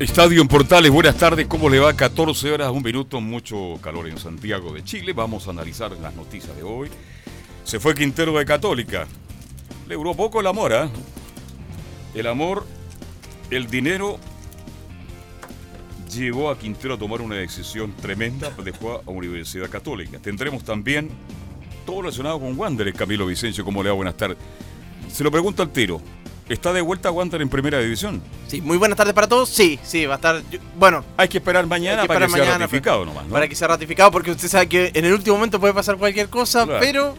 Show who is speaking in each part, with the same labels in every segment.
Speaker 1: Estadio en Portales, buenas tardes, ¿cómo le va? 14 horas, un minuto, mucho calor en Santiago de Chile. Vamos a analizar las noticias de hoy. Se fue Quintero de Católica. Le duró poco el amor, ¿ah? El amor, el dinero llevó a Quintero a tomar una decisión tremenda, dejó a Universidad Católica. Tendremos también todo relacionado con Wander, Camilo Vicencio, ¿cómo le va? Buenas tardes. Se lo pregunto al tiro. ¿Está de vuelta Wander en primera división?
Speaker 2: Sí, muy buenas tardes para todos. Sí, sí, va a estar. Bueno.
Speaker 1: Hay que esperar mañana para que sea ratificado nomás, ¿no?
Speaker 2: Para que sea ratificado, porque usted sabe que en el último momento puede pasar cualquier cosa, pero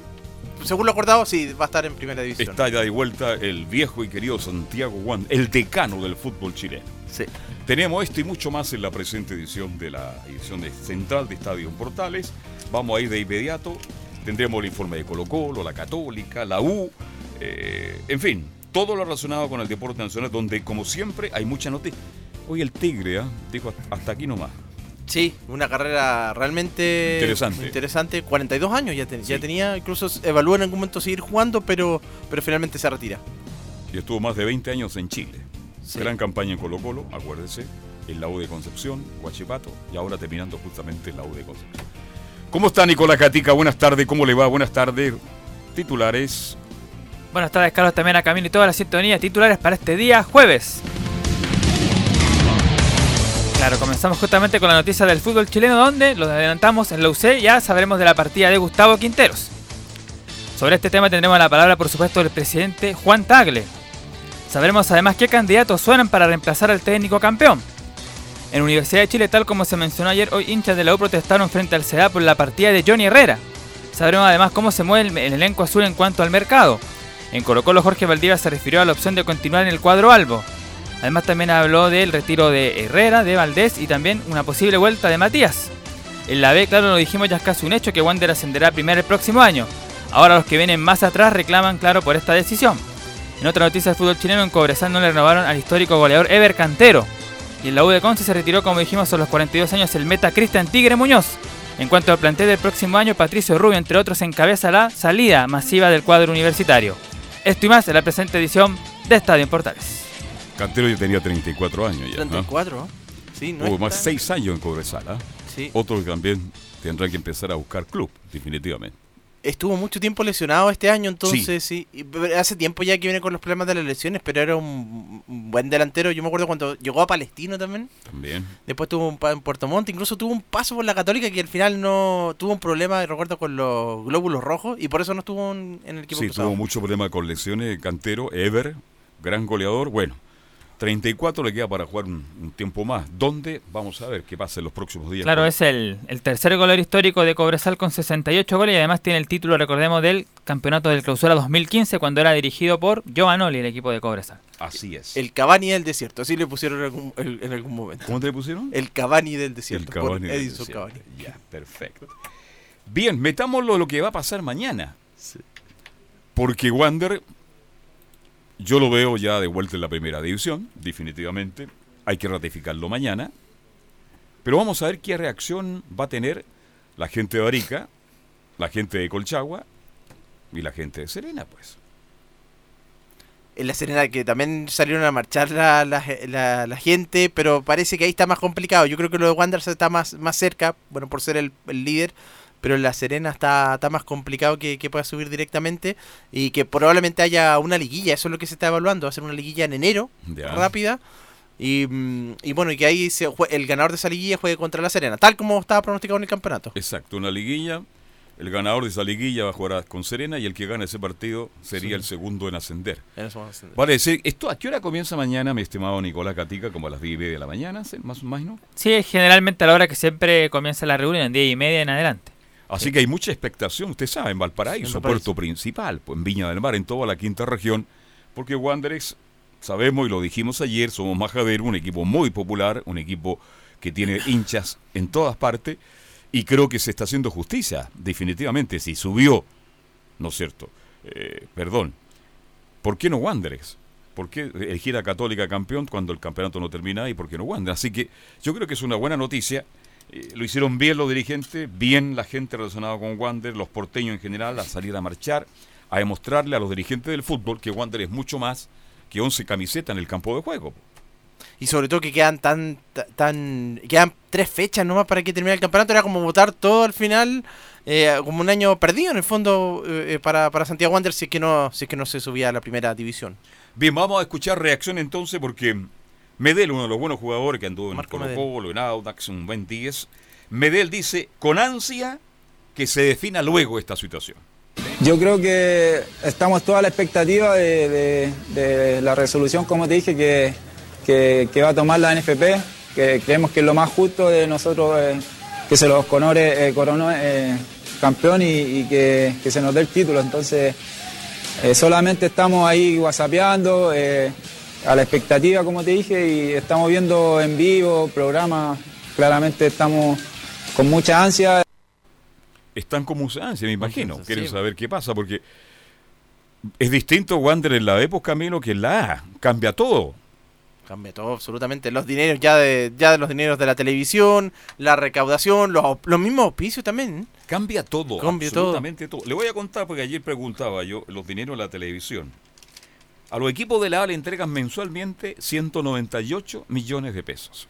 Speaker 2: según lo acordado, sí, va a estar en primera división.
Speaker 1: Está ya de vuelta el viejo y querido Santiago Wander, el decano del fútbol chileno.
Speaker 2: Sí.
Speaker 1: Tenemos esto y mucho más en la presente edición de la edición de central de Estadio Portales. Vamos a ir de inmediato. Tendremos el informe de Colo Colo, la Católica, la U, eh, en fin, todo lo relacionado con el deporte nacional, donde como siempre hay mucha noticia. Hoy el Tigre ¿ah? dijo hasta aquí nomás.
Speaker 2: Sí, una carrera realmente
Speaker 1: interesante.
Speaker 2: interesante. 42 años ya, ya tenía, incluso evalúa en algún momento seguir jugando, pero, pero finalmente se retira.
Speaker 1: Y estuvo más de 20 años en Chile. Gran campaña en Colo Colo, acuérdense, en la U de Concepción, Huachipato, y ahora terminando justamente en la U de Concepción. ¿Cómo está Nicolás Catica? Buenas tardes, ¿cómo le va? Buenas tardes. Titulares
Speaker 3: Buenas tardes, Carlos, también a Camilo y todas las sintonías titulares para este día jueves. Claro, comenzamos justamente con la noticia del fútbol chileno, donde lo adelantamos en la UC, ya sabremos de la partida de Gustavo Quinteros. Sobre este tema tendremos la palabra, por supuesto, del presidente Juan Tagle. Sabremos además qué candidatos suenan para reemplazar al técnico campeón. En Universidad de Chile, tal como se mencionó ayer, hoy hinchas de la U protestaron frente al CEA por la partida de Johnny Herrera. Sabremos además cómo se mueve el elenco azul en cuanto al mercado. En Colo Colo Jorge Valdivia se refirió a la opción de continuar en el cuadro albo. Además también habló del retiro de Herrera, de Valdés y también una posible vuelta de Matías. En la B, claro, lo dijimos ya es casi un hecho que Wander ascenderá primero el próximo año. Ahora los que vienen más atrás reclaman, claro, por esta decisión. En otra noticia del fútbol chileno, en Cobresal no le renovaron al histórico goleador Ever Cantero. Y en la U de Conce se retiró, como dijimos, a los 42 años el meta Cristian Tigre Muñoz. En cuanto al plantel del próximo año, Patricio Rubio, entre otros, encabeza la salida masiva del cuadro universitario. Esto y más en la presente edición de Estadio en Portales.
Speaker 1: Cantero ya tenía 34 años ya.
Speaker 2: 34,
Speaker 1: sí, no Hubo más 6 años en Cobresal. ¿ah? Sí. Otros también tendrán que empezar a buscar club, definitivamente
Speaker 2: estuvo mucho tiempo lesionado este año, entonces sí. Hace tiempo ya que viene con los problemas de las lesiones, pero era un, buen delantero. Yo me acuerdo cuando llegó a Palestino también.
Speaker 1: También.
Speaker 2: Después tuvo un en Puerto Montt, incluso tuvo un paso por la Católica que al final no tuvo un problema, recuerdo, con los glóbulos rojos y por eso no estuvo en, el equipo.
Speaker 1: Sí, tuvo mucho problema con lesiones. Cantero, Ever, gran goleador. Bueno, 34 le queda para jugar un, tiempo más. ¿Dónde? Vamos a ver qué pasa en los próximos días.
Speaker 3: Claro, es el, tercer goleador histórico de Cobresal con 68 goles y además tiene el título, recordemos, del campeonato del clausura 2015 cuando era dirigido por Giovanoli, el equipo de Cobresal.
Speaker 1: Así es.
Speaker 2: El Cavani del desierto, así le pusieron en algún, momento.
Speaker 1: ¿Cómo te le pusieron?
Speaker 2: El Cavani del desierto.
Speaker 1: El Cavani del Edison Cavani. Ya, perfecto. Bien, metámoslo lo que va a pasar mañana. Porque Wander yo lo veo ya de vuelta en la primera división, definitivamente. Hay que ratificarlo mañana. Pero vamos a ver qué reacción va a tener la gente de Arica, la gente de Colchagua y la gente de Serena, pues.
Speaker 2: En la Serena que también salieron a marchar la, gente, pero parece que ahí está más complicado. Yo creo que lo de Wanderers está más, más cerca, bueno, por ser el líder, pero en La Serena está, está más complicado que, pueda subir directamente y que probablemente haya una liguilla, eso es lo que se está evaluando, hacer una liguilla en enero, rápida, Y, mm, y bueno, y que ahí se jue- el ganador de esa liguilla juegue contra la Serena, tal como estaba pronosticado en el campeonato.
Speaker 1: Exacto, una liguilla. El ganador de esa liguilla va a jugar con Serena y el que gane ese partido sería el segundo en ascender.
Speaker 2: En.
Speaker 1: Vale, decir, ¿esto a qué hora comienza mañana, mi estimado Nicolás Catica? Como a las 10 y media de la mañana, ¿sí? más o menos.
Speaker 3: Sí, generalmente a la hora que siempre comienza la reunión, 10 y media en adelante.
Speaker 1: Así que hay mucha expectación, usted sabe, en Valparaíso,
Speaker 2: En
Speaker 1: puerto principal, pues, en Viña del Mar, en toda la quinta región, porque Wanderers, sabemos y lo dijimos ayer, somos Majadero, un equipo muy popular, un equipo que tiene hinchas en todas partes, y creo que se está haciendo justicia, definitivamente, si subió, ¿no es cierto? Eh, perdón, ¿por qué no Wanderers? ¿Por qué elegir a Católica campeón cuando el campeonato no termina y por qué no Wanderers? Así que yo creo que es una buena noticia. Eh, lo hicieron bien los dirigentes, bien la gente relacionada con Wander, los porteños en general, a salir a marchar, a demostrarle a los dirigentes del fútbol que Wander es mucho más que 11 camisetas en el campo de juego.
Speaker 2: Y sobre todo que quedan tan, ta- tan quedan tres fechas nomás para que termine el campeonato. Era como votar todo al final, eh, como un año perdido en el fondo eh, para, para Santiago Wanderers si es que no, si es que no se subía a la primera división.
Speaker 1: Bien, vamos a escuchar reacción entonces porque Medel, uno de los buenos jugadores que anduvo en
Speaker 2: Marco
Speaker 1: Colo. Colo, en Audax, un buen 10, Medel dice con ansia que se defina luego esta situación.
Speaker 4: Yo creo que estamos toda la expectativa de, de- de la resolución, como te dije, que, que- que va a tomar la NFP, que creemos que es lo más justo de nosotros eh, que se los conore, eh, coronó eh, campeón y, y que, que se nos dé el título. Entonces, eh, solamente estamos ahí whatsappeando, eh, a la expectativa, como te dije, y estamos viendo en vivo, programas, claramente estamos con mucha ansia.
Speaker 1: Están como ansia, me imagino. Quieren
Speaker 2: sí.
Speaker 1: saber qué pasa porque es distinto Wander en la época, Camilo, que en la A. Cambia todo.
Speaker 2: Cambia todo absolutamente. Los dineros ya de, ya de los dineros de la televisión, la recaudación, los, los mismos auspicios también.
Speaker 1: Cambia todo,
Speaker 2: Cambia todo.
Speaker 1: absolutamente todo. Le voy a contar porque ayer preguntaba yo los dineros de la televisión. A los equipos de la A le entregan mensualmente 198 millones de pesos.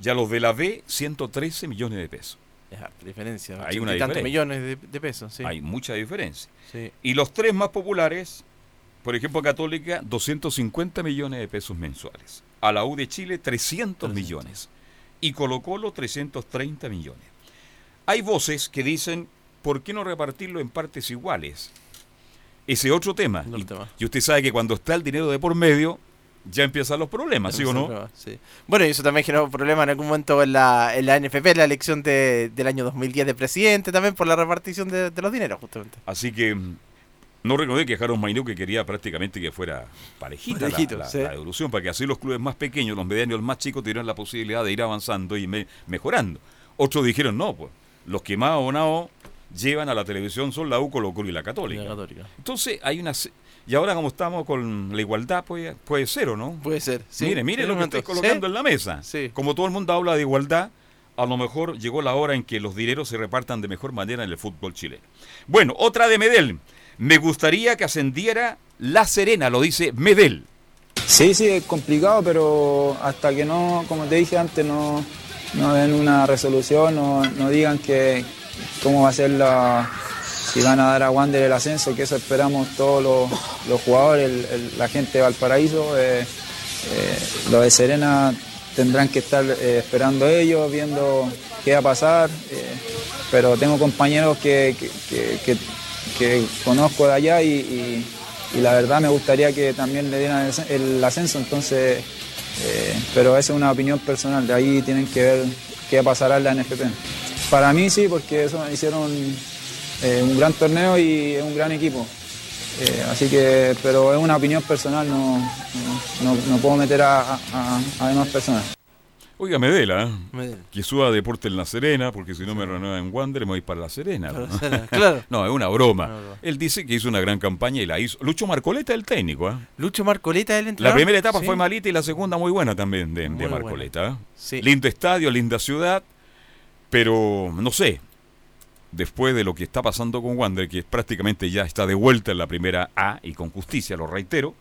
Speaker 1: Y a los de la B, 113 millones de pesos.
Speaker 2: Es harta diferencia.
Speaker 1: Hay una diferencia.
Speaker 2: millones de, de pesos. Sí.
Speaker 1: Hay mucha diferencia.
Speaker 2: Sí.
Speaker 1: Y los tres más populares, por ejemplo, Católica, 250 millones de pesos mensuales. A la U de Chile, 300 millones. Y Colo Colo, 330 millones. Hay voces que dicen, ¿por qué no repartirlo en partes iguales? Ese otro tema. Y,
Speaker 2: tema.
Speaker 1: y usted sabe que cuando está el dinero de por medio, ya empiezan los problemas, ¿sí o no?
Speaker 2: Sí. Bueno, y eso también generó problemas en algún momento en la, en la NFP, en la elección de- del año 2010 de presidente, también por la repartición de, de los dineros, justamente.
Speaker 1: Así que mm, no recordé que Jaron Mainú que quería prácticamente que fuera parejita la-
Speaker 2: Parejito,
Speaker 1: la,
Speaker 2: sí.
Speaker 1: la devolución, para que así los clubes más pequeños, los medianos, los más chicos tuvieran la posibilidad de ir avanzando y me- mejorando. Otros dijeron, no, pues los que más abonados llevan a la televisión son la U, Colo Colo y la Católica. Entonces hay una... Y ahora como estamos con la igualdad, pues, puede ser o no.
Speaker 2: Puede ser. Sí.
Speaker 1: mire, mire lo que estoy colocando
Speaker 2: Sí.
Speaker 1: en la mesa.
Speaker 2: Sí.
Speaker 1: Como todo el mundo habla de igualdad, a lo mejor llegó la hora en que los dineros se repartan de mejor manera en el fútbol chileno. Bueno, otra de Medel. Me gustaría que ascendiera La Serena, lo dice Medel.
Speaker 4: Sí, sí, es complicado, pero hasta que no, como te dije antes, no, no den una resolución, no, no digan que cómo va a ser la, si van a dar a Wander el ascenso, que eso esperamos todos los, los jugadores, la gente de Valparaíso. eh, eh, los de Serena tendrán que estar eh, esperando ellos, viendo qué va a pasar, eh, pero tengo compañeros que, que- conozco de allá y, la verdad me gustaría que también le dieran el, el ascenso, entonces, pero esa es una opinión personal, de ahí tienen que ver qué pasará en la NFP. Para mí sí, porque eso hicieron eh, un gran torneo y es un gran equipo. Eh, así que, pero es una opinión personal, no, no, no- puedo meter a, a- demás personas.
Speaker 1: Oiga, Medel, ¿ah?
Speaker 2: Medel.
Speaker 1: que suba Deporte en La Serena, porque si no me renueva en Wander, me voy para La Serena.
Speaker 2: Para
Speaker 1: ¿no?
Speaker 2: La Serena, claro.
Speaker 1: no, es una broma. Él dice que hizo una gran campaña y la hizo. Lucho Marcoleta es el técnico, ¿ah?
Speaker 2: Lucho Marcoleta, el
Speaker 1: La
Speaker 2: entrenador.
Speaker 1: primera etapa
Speaker 2: Sí.
Speaker 1: fue malita y la segunda muy buena también de, de. Marcoleta. ¿ah?
Speaker 2: Sí.
Speaker 1: Lindo estadio, linda ciudad, pero no sé, después de lo que está pasando con Wander, que prácticamente ya está de vuelta en la primera A y con justicia, lo reitero,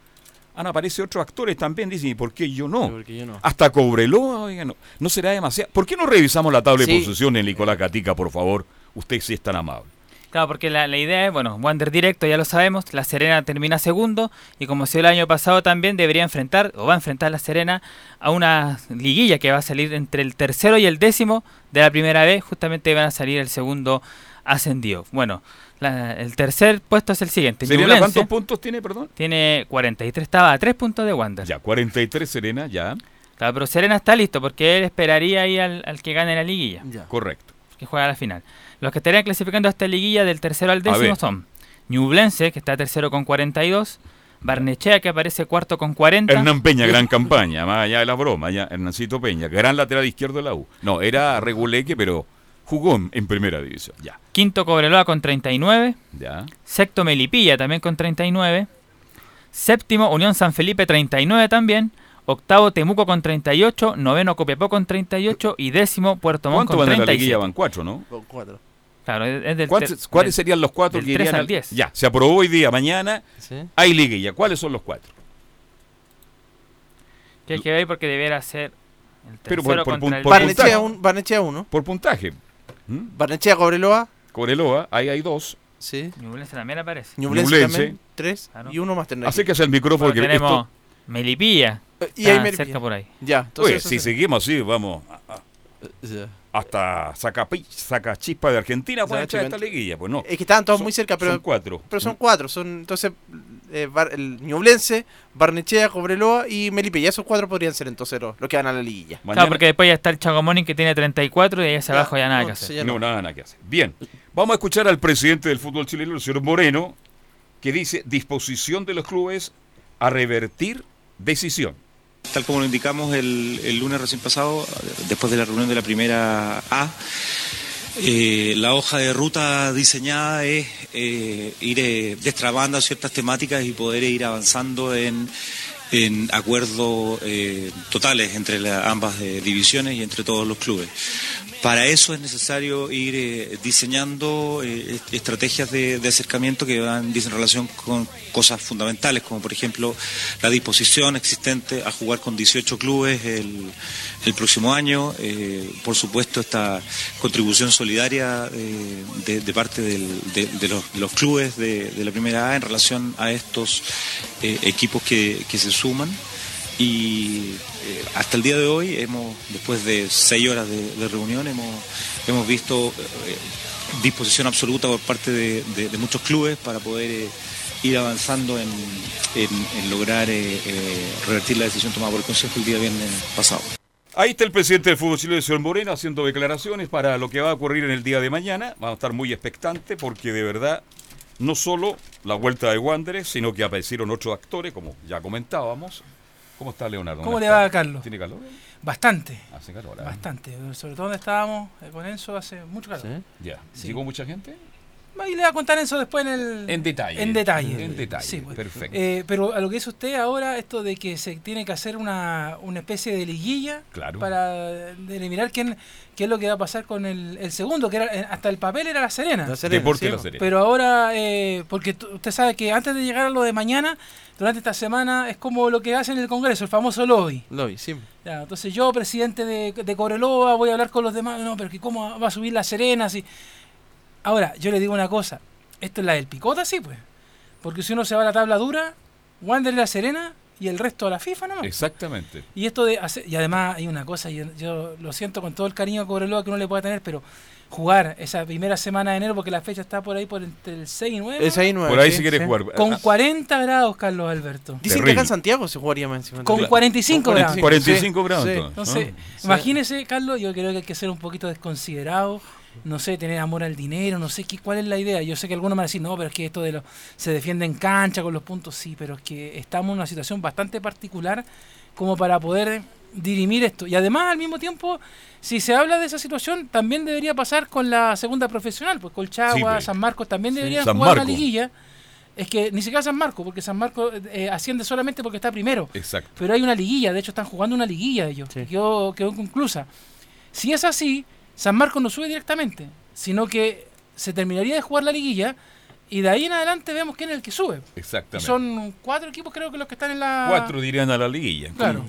Speaker 1: han aparecido otros actores también, dicen, ¿y por qué yo no?
Speaker 2: Sí, porque yo no.
Speaker 1: Hasta Cobreloa, no, no será demasiado. ¿Por qué no revisamos la tabla de posiciones, Nicolás Catica, por favor? Usted sí es tan amable.
Speaker 3: Claro, porque la, la idea es, bueno, Wander directo, ya lo sabemos, La Serena termina segundo y como se el año pasado también debería enfrentar, o va a enfrentar La Serena a una liguilla que va a salir entre el tercero y el décimo de la primera vez, justamente van a salir el segundo ascendido. Bueno, la- el tercer puesto es el siguiente.
Speaker 1: ¿Serena
Speaker 3: Ñublense
Speaker 1: cuántos puntos tiene, perdón?
Speaker 3: Tiene 43, estaba a 3 puntos de Wander.
Speaker 1: Ya, 43 Serena, ya,
Speaker 3: Claro, pero Serena está listo porque él esperaría ahí al, al que gane la liguilla,
Speaker 2: Ya.
Speaker 1: correcto.
Speaker 3: que juega la final. Los que estarían clasificando a esta liguilla del tercero al décimo son Ñublense, que está tercero con 42, Barnechea, que aparece cuarto con 40.
Speaker 1: Hernán Peña, gran campaña, más allá de la broma, ya, Hernancito Peña, gran lateral izquierdo de la U. No, era reguleque, pero jugó en- primera división, ya,
Speaker 3: Quinto Cobreloa con 39.
Speaker 1: ya.
Speaker 3: Sexto Melipilla también con 39. Séptimo Unión San Felipe 39 también. Octavo Temuco con 38. Noveno Copiapó con 38. Y décimo Puerto Montt
Speaker 1: ¿Cuánto
Speaker 3: con
Speaker 1: van en la
Speaker 3: 37.
Speaker 1: liguilla? Van cuatro, ¿no?
Speaker 2: Con cuatro.
Speaker 3: Claro, es, del
Speaker 1: ¿Cuántos-
Speaker 3: ter-
Speaker 1: ¿Cuáles
Speaker 3: del-
Speaker 1: serían los cuatro
Speaker 3: del
Speaker 1: que
Speaker 3: 3
Speaker 1: irían
Speaker 3: al
Speaker 1: al
Speaker 3: 10.
Speaker 1: Ya, se aprobó hoy día, mañana
Speaker 2: ¿Sí?
Speaker 1: hay liguilla. ¿Cuáles son los cuatro?
Speaker 3: Que hay que ver porque debiera ser el
Speaker 1: Pero
Speaker 3: tercero
Speaker 1: por- por
Speaker 3: contra el
Speaker 1: por puntaje.
Speaker 2: Barnechea, un, Barnechea uno.
Speaker 1: Por puntaje. ¿Mm?
Speaker 2: Barnechea Cobreloa.
Speaker 1: Coreloa, ahí hay dos.
Speaker 2: Sí.
Speaker 3: Ñublense también aparece.
Speaker 2: Ñublense
Speaker 1: Ñublense.
Speaker 2: también. Tres.
Speaker 3: Claro.
Speaker 2: Y uno más tendrá.
Speaker 1: Así que es el micrófono
Speaker 3: Bueno,
Speaker 1: que
Speaker 3: tenemos
Speaker 1: esto-
Speaker 3: Melipilla.
Speaker 2: Eh, Y
Speaker 3: está
Speaker 2: ahí me
Speaker 3: cerca por ahí.
Speaker 2: Ya,
Speaker 1: Oye,
Speaker 2: entonces.
Speaker 1: si
Speaker 2: eso-
Speaker 1: seguimos así, vamos a- a-
Speaker 2: Ya.
Speaker 1: hasta saca, saca chispa de Argentina para echar esta liguilla. Pues no.
Speaker 2: Es que estaban todos
Speaker 1: Son-
Speaker 2: muy cerca, pero
Speaker 1: son cuatro.
Speaker 2: Pero son cuatro, son entonces eh, Bar- el Ñublense, Barnechea, Cobreloa y Melipilla. Esos cuatro podrían ser entonces los, los que van a la liguilla.
Speaker 1: Mañana-
Speaker 3: Claro, porque después ya está el Chagomoni que tiene 34 y ahí hacia
Speaker 2: Ya,
Speaker 3: abajo ya nada
Speaker 2: no,
Speaker 3: que hacer.
Speaker 1: no. nada, nada que hacer. Bien, vamos a escuchar al presidente del fútbol chileno, el señor Moreno, que dice disposición de los clubes a revertir decisión.
Speaker 5: Tal como lo indicamos el, el lunes recién pasado, después de la reunión de la primera A, eh, la hoja de ruta diseñada es eh, ir eh, destrabando ciertas temáticas y poder ir avanzando en, en acuerdos eh, totales entre la- ambas divisiones y entre todos los clubes. Para eso es necesario ir eh, diseñando eh, est- estrategias de, acercamiento que van en relación con cosas fundamentales, como por ejemplo la disposición existente a jugar con 18 clubes el, próximo año, eh, por supuesto esta contribución solidaria de, parte de, los, clubes de, la primera A en relación a estos equipos que se suman y eh, hasta el día de hoy hemos después de seis horas de, reunión hemos hemos visto eh, disposición absoluta por parte de, muchos clubes para poder eh, ir avanzando en, lograr revertir la decisión tomada por el Consejo el día viernes pasado.
Speaker 1: Ahí está el presidente del fútbol chileno, el señor Moreno, haciendo declaraciones para lo que va a ocurrir en el día de mañana. Vamos a estar muy expectantes porque de verdad no solo la vuelta de Wanderers, sino que aparecieron otros actores, como ya comentábamos. ¿Cómo está Leonardo?
Speaker 6: ¿Cómo le va,
Speaker 1: tardes.
Speaker 6: Carlos?
Speaker 1: ¿Tiene calor?
Speaker 6: Bastante,
Speaker 1: Hace calor. ¿ah?
Speaker 6: bastante. Sobre todo donde estábamos eh, con Enzo hace mucho calor.
Speaker 1: Ya.
Speaker 6: Sí.
Speaker 1: ¿Llegó mucha gente?
Speaker 6: Ahí le voy a contar Enzo después en el...
Speaker 1: En detalle.
Speaker 6: En detalle.
Speaker 1: En detalle.
Speaker 6: Sí, pues.
Speaker 1: Perfecto.
Speaker 6: Eh, pero a lo que dice usted ahora, esto de que se tiene que hacer una, una especie de liguilla
Speaker 1: Claro.
Speaker 6: para determinar quién, qué es lo que va a pasar con el, el segundo, que era eh, hasta el papel era la Serena.
Speaker 2: La Serena,
Speaker 1: Deporte
Speaker 2: sí,
Speaker 1: de la
Speaker 2: po.
Speaker 1: Serena.
Speaker 6: Pero ahora, eh, porque usted sabe que antes de llegar a lo de mañana, durante esta semana es como lo que hacen en el Congreso, el famoso lobby.
Speaker 2: Lobby, sí.
Speaker 6: Ya, entonces yo, presidente de, de Cobreloa, voy a hablar con los demás. No, pero que ¿cómo va a subir la Serena? Si... Ahora, yo le digo una cosa. Esto es la del picota, sí, pues. Porque si uno se va a la tabla dura, Wander y la Serena y el resto a la FIFA nomás.
Speaker 1: Exactamente.
Speaker 6: Y esto de hacer, y además hay una cosa, yo, yo lo siento con todo el cariño a Cobreloa que uno le pueda tener, pero jugar esa primera semana de enero, porque la fecha está por ahí por entre el 6 y 9,
Speaker 2: Es ahí nueve.
Speaker 1: Por ahí
Speaker 2: sí,
Speaker 1: si quieres
Speaker 2: sí.
Speaker 1: jugar.
Speaker 6: con
Speaker 1: Ah,
Speaker 6: 40 grados, Carlos Alberto.
Speaker 2: Dicen que acá en Santiago se jugaría más encima.
Speaker 6: Con
Speaker 2: Claro.
Speaker 6: 45
Speaker 2: Con
Speaker 6: grados.
Speaker 1: 45
Speaker 2: Sí,
Speaker 1: grados.
Speaker 2: sí.
Speaker 1: entonces,
Speaker 6: Entonces,
Speaker 2: Sí.
Speaker 6: imagínese, Carlos, yo creo que hay que ser un poquito desconsiderado, no sé, tener amor al dinero, no sé qué, cuál es la idea. Yo sé que algunos me van a decir, no, pero es que esto de lo se defiende en cancha con los puntos, sí, pero es que estamos en una situación bastante particular como para poder dirimir esto. Y además, al mismo tiempo, si se habla de esa situación, también debería pasar con la segunda profesional, pues Colchagua,
Speaker 1: Sí, pues.
Speaker 6: San Marcos también deberían
Speaker 1: San
Speaker 6: jugar una liguilla. Es que ni siquiera San Marcos, porque San Marcos eh, asciende solamente porque está primero
Speaker 1: Exacto.
Speaker 6: pero hay una liguilla, de hecho están jugando una liguilla ellos,
Speaker 2: Sí.
Speaker 6: y quedó, quedó inconclusa. Si es así, San Marcos no sube directamente, sino que se terminaría de jugar la liguilla y de ahí en adelante vemos quién es el que sube. Y
Speaker 1: Exactamente.
Speaker 6: son cuatro equipos creo que los que están en la...
Speaker 1: Cuatro dirían a la liguilla.
Speaker 6: Claro.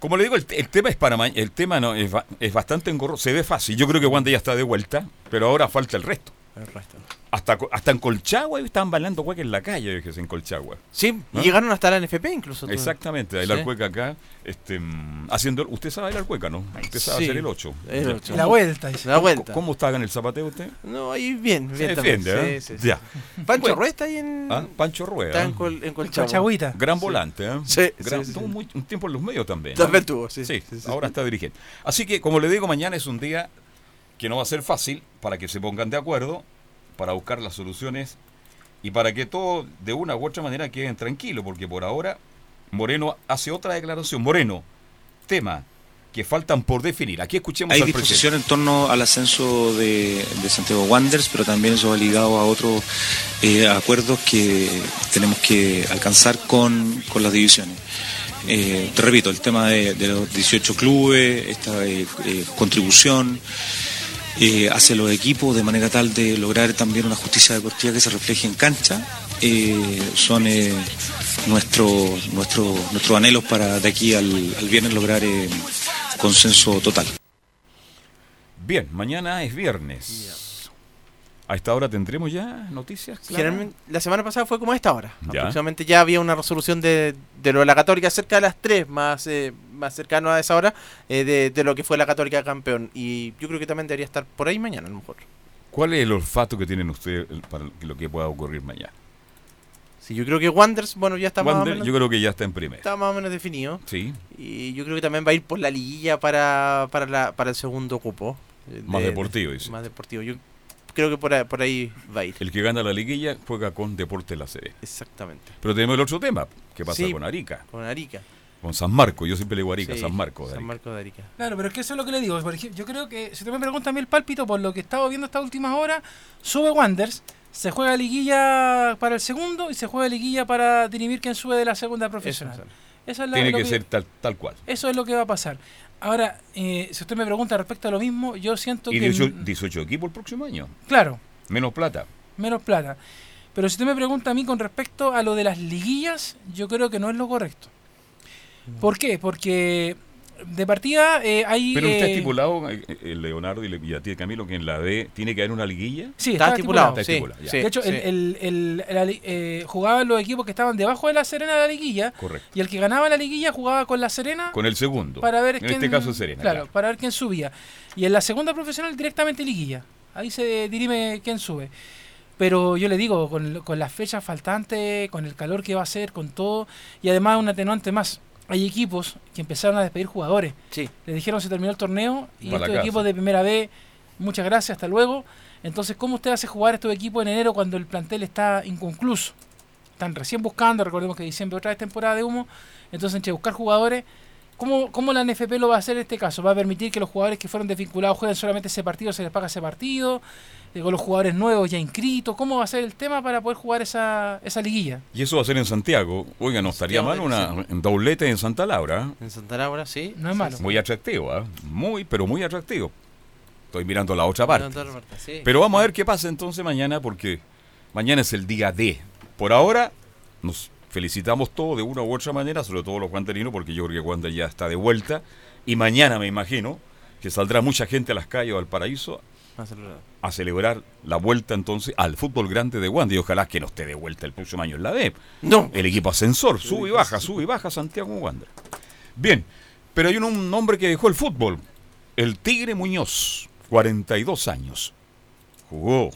Speaker 1: Como le digo, el, el tema es para el tema no es, es bastante engorroso. Se ve fácil. Yo creo que Wanda ya está de vuelta, pero ahora falta el resto.
Speaker 2: El resto.
Speaker 1: Hasta, hasta en Colchagua estaban bailando cueca en la calle, que en Colchagua.
Speaker 2: Sí, y
Speaker 1: ¿Ah?
Speaker 2: llegaron hasta la NFP incluso. tú.
Speaker 1: Exactamente, bailar
Speaker 2: Sí.
Speaker 1: cueca acá, este, mm, haciendo, usted sabe bailar cueca, ¿no? Usted sabe
Speaker 2: Sí.
Speaker 1: hacer el 8.
Speaker 2: El ocho.
Speaker 6: Y la vuelta. dice.
Speaker 2: La vuelta.
Speaker 1: ¿Cómo está en el zapateo usted?
Speaker 2: No, ahí bien, bien
Speaker 1: Se
Speaker 2: también.
Speaker 1: defiende, ¿eh?
Speaker 2: Sí, sí, sí.
Speaker 1: Ya.
Speaker 2: Pancho
Speaker 1: Bueno.
Speaker 2: Rueda está ahí en,
Speaker 1: Ah, Pancho Rueda.
Speaker 2: está en, Col- en Colchagua.
Speaker 6: Colchagüita.
Speaker 1: Gran volante, ¿eh?
Speaker 2: Sí,
Speaker 1: Gran-
Speaker 2: sí, sí,
Speaker 1: tuvo
Speaker 2: sí.
Speaker 1: muy- un tiempo en los medios también. ¿no?
Speaker 2: También tuvo, sí.
Speaker 1: Sí,
Speaker 2: sí, sí.
Speaker 1: ahora está dirigiendo. Así que, como le digo, mañana es un día que no va a ser fácil para que se pongan de acuerdo, para buscar las soluciones y para que todo de una u otra manera queden tranquilos, porque por ahora Moreno hace otra declaración. Moreno, tema que faltan por definir. Aquí escuchemos
Speaker 5: Hay
Speaker 1: al
Speaker 5: disposición en torno al ascenso de, de Santiago Wanderers, pero también eso va ligado a otros eh, acuerdos que tenemos que alcanzar con, con las divisiones. Eh, te repito, el tema de, de los 18 clubes, esta eh, eh, contribución eh, hacia los equipos de manera tal de lograr también una justicia deportiva que se refleje en cancha, eh, son eh, nuestros nuestro, nuestros anhelos para de aquí al, al viernes lograr eh, consenso total.
Speaker 1: Bien, mañana es viernes. A esta hora tendremos ya noticias.
Speaker 2: Generalmente, la semana pasada fue como a esta hora.
Speaker 1: Ya.
Speaker 2: Aproximadamente ya había una resolución de, de lo de la Católica cerca de las 3, más, eh, más cercano a esa hora, eh, de, de lo que fue la Católica campeón. Y yo creo que también debería estar por ahí mañana, a lo mejor.
Speaker 1: ¿Cuál es el olfato que tienen ustedes para lo que pueda ocurrir mañana?
Speaker 2: Sí, yo creo que Wanderers, bueno, ya está, más o,
Speaker 1: Wander,
Speaker 2: menos,
Speaker 1: yo creo que ya está en primera.
Speaker 2: está más o menos definido.
Speaker 1: Sí,
Speaker 2: Y yo creo que también va a ir por la liguilla para, para, la, para el segundo cupo. eh,
Speaker 1: Más
Speaker 2: de-
Speaker 1: deportivo, dice.
Speaker 2: Más deportivo. Yo creo que por ahí, por ahí va a ir.
Speaker 1: el que gana la liguilla juega con Deportes La Serena.
Speaker 2: Exactamente.
Speaker 1: Pero tenemos el otro tema. ¿Qué pasa
Speaker 2: Sí.
Speaker 1: con Arica?
Speaker 2: Con Arica.
Speaker 1: Con San Marco. Yo siempre le digo Arica,
Speaker 2: Sí,
Speaker 1: San Marco. de
Speaker 2: San. Marco de Arica.
Speaker 6: Claro, pero es que eso es lo que le digo. Por ejemplo, yo creo que, si usted me pregunta a mí el pálpito, por lo que he estado viendo estas últimas horas, sube Wanders, se juega liguilla para el segundo y se juega liguilla para dirimir quién sube de la segunda profesional.
Speaker 2: Eso,
Speaker 6: Esa es la-
Speaker 1: Tiene
Speaker 6: lo
Speaker 1: que ser tal, tal cual.
Speaker 6: Eso es lo que va a pasar. Ahora, eh, si usted me pregunta respecto a lo mismo, yo siento
Speaker 1: Y
Speaker 6: que...
Speaker 1: 18, 18 equipos el próximo año.
Speaker 6: Claro,
Speaker 1: Menos plata.
Speaker 6: menos plata. Pero si usted me pregunta a mí con respecto a lo de las liguillas, yo creo que no es lo correcto. ¿Por qué? Porque de partida eh, hay...
Speaker 1: Pero está
Speaker 6: eh,
Speaker 1: estipulado, eh, Leonardo y, a ti, Camilo, que en la D tiene que haber una liguilla.
Speaker 6: Sí,
Speaker 2: Está
Speaker 6: está
Speaker 2: estipulado,
Speaker 6: estipulado.
Speaker 1: Está
Speaker 2: sí,
Speaker 1: estipulado, ya.
Speaker 2: sí,
Speaker 6: de hecho,
Speaker 2: sí.
Speaker 6: el, el- el- la eh, jugaban los equipos que estaban debajo de la Serena de la liguilla
Speaker 1: Correcto.
Speaker 6: y el que ganaba la liguilla jugaba con la Serena
Speaker 1: Con el segundo.
Speaker 6: para ver
Speaker 1: en
Speaker 6: quién,
Speaker 1: este caso Serena.
Speaker 6: claro,
Speaker 1: claro.
Speaker 6: para ver quién subía. Y en la segunda profesional directamente liguilla. Ahí se dirime quién sube. Pero yo le digo, con, con las fechas faltantes, con el calor que va a ser, con todo, y además un atenuante más. Hay equipos que empezaron a despedir jugadores.
Speaker 2: Sí.
Speaker 6: Le dijeron se terminó el torneo y estos equipos de primera B, muchas gracias, hasta luego. Entonces, ¿cómo usted hace jugar estos equipos en enero cuando el plantel está inconcluso? Están recién buscando, recordemos que diciembre otra vez temporada de humo. Entonces, entre buscar jugadores, ¿cómo, ¿cómo la NFP lo va a hacer en este caso? ¿Va a permitir que los jugadores que fueron desvinculados jueguen solamente ese partido, se les paga ese partido? Eh, con los jugadores nuevos ya inscritos, ¿cómo va a ser el tema para poder jugar esa, esa liguilla?
Speaker 1: Y eso va a ser en Santiago. Oiga, no estaría mal una en doblete en Santa Laura.
Speaker 2: En Santa Laura, sí.
Speaker 6: No es malo.
Speaker 1: Muy atractivo, ¿ah? Muy, pero muy atractivo. Estoy mirando la otra parte.
Speaker 2: Sí.
Speaker 1: Pero vamos a ver qué pasa entonces mañana, porque mañana es el día D. Por ahora, nos felicitamos todos de una u otra manera, sobre todo los guanderinos, porque yo creo que Wander ya está de vuelta. Y mañana me imagino que saldrá mucha gente a las calles o al paraíso a celebrar la vuelta entonces al fútbol grande de Wander. Y ojalá que no esté de vuelta el próximo año en la D.
Speaker 2: No.
Speaker 1: El equipo ascensor, sube y baja, sube y baja Santiago Wander. Bien, pero hay un, un hombre que dejó el fútbol, el Tigre Muñoz, 42 años. Jugó.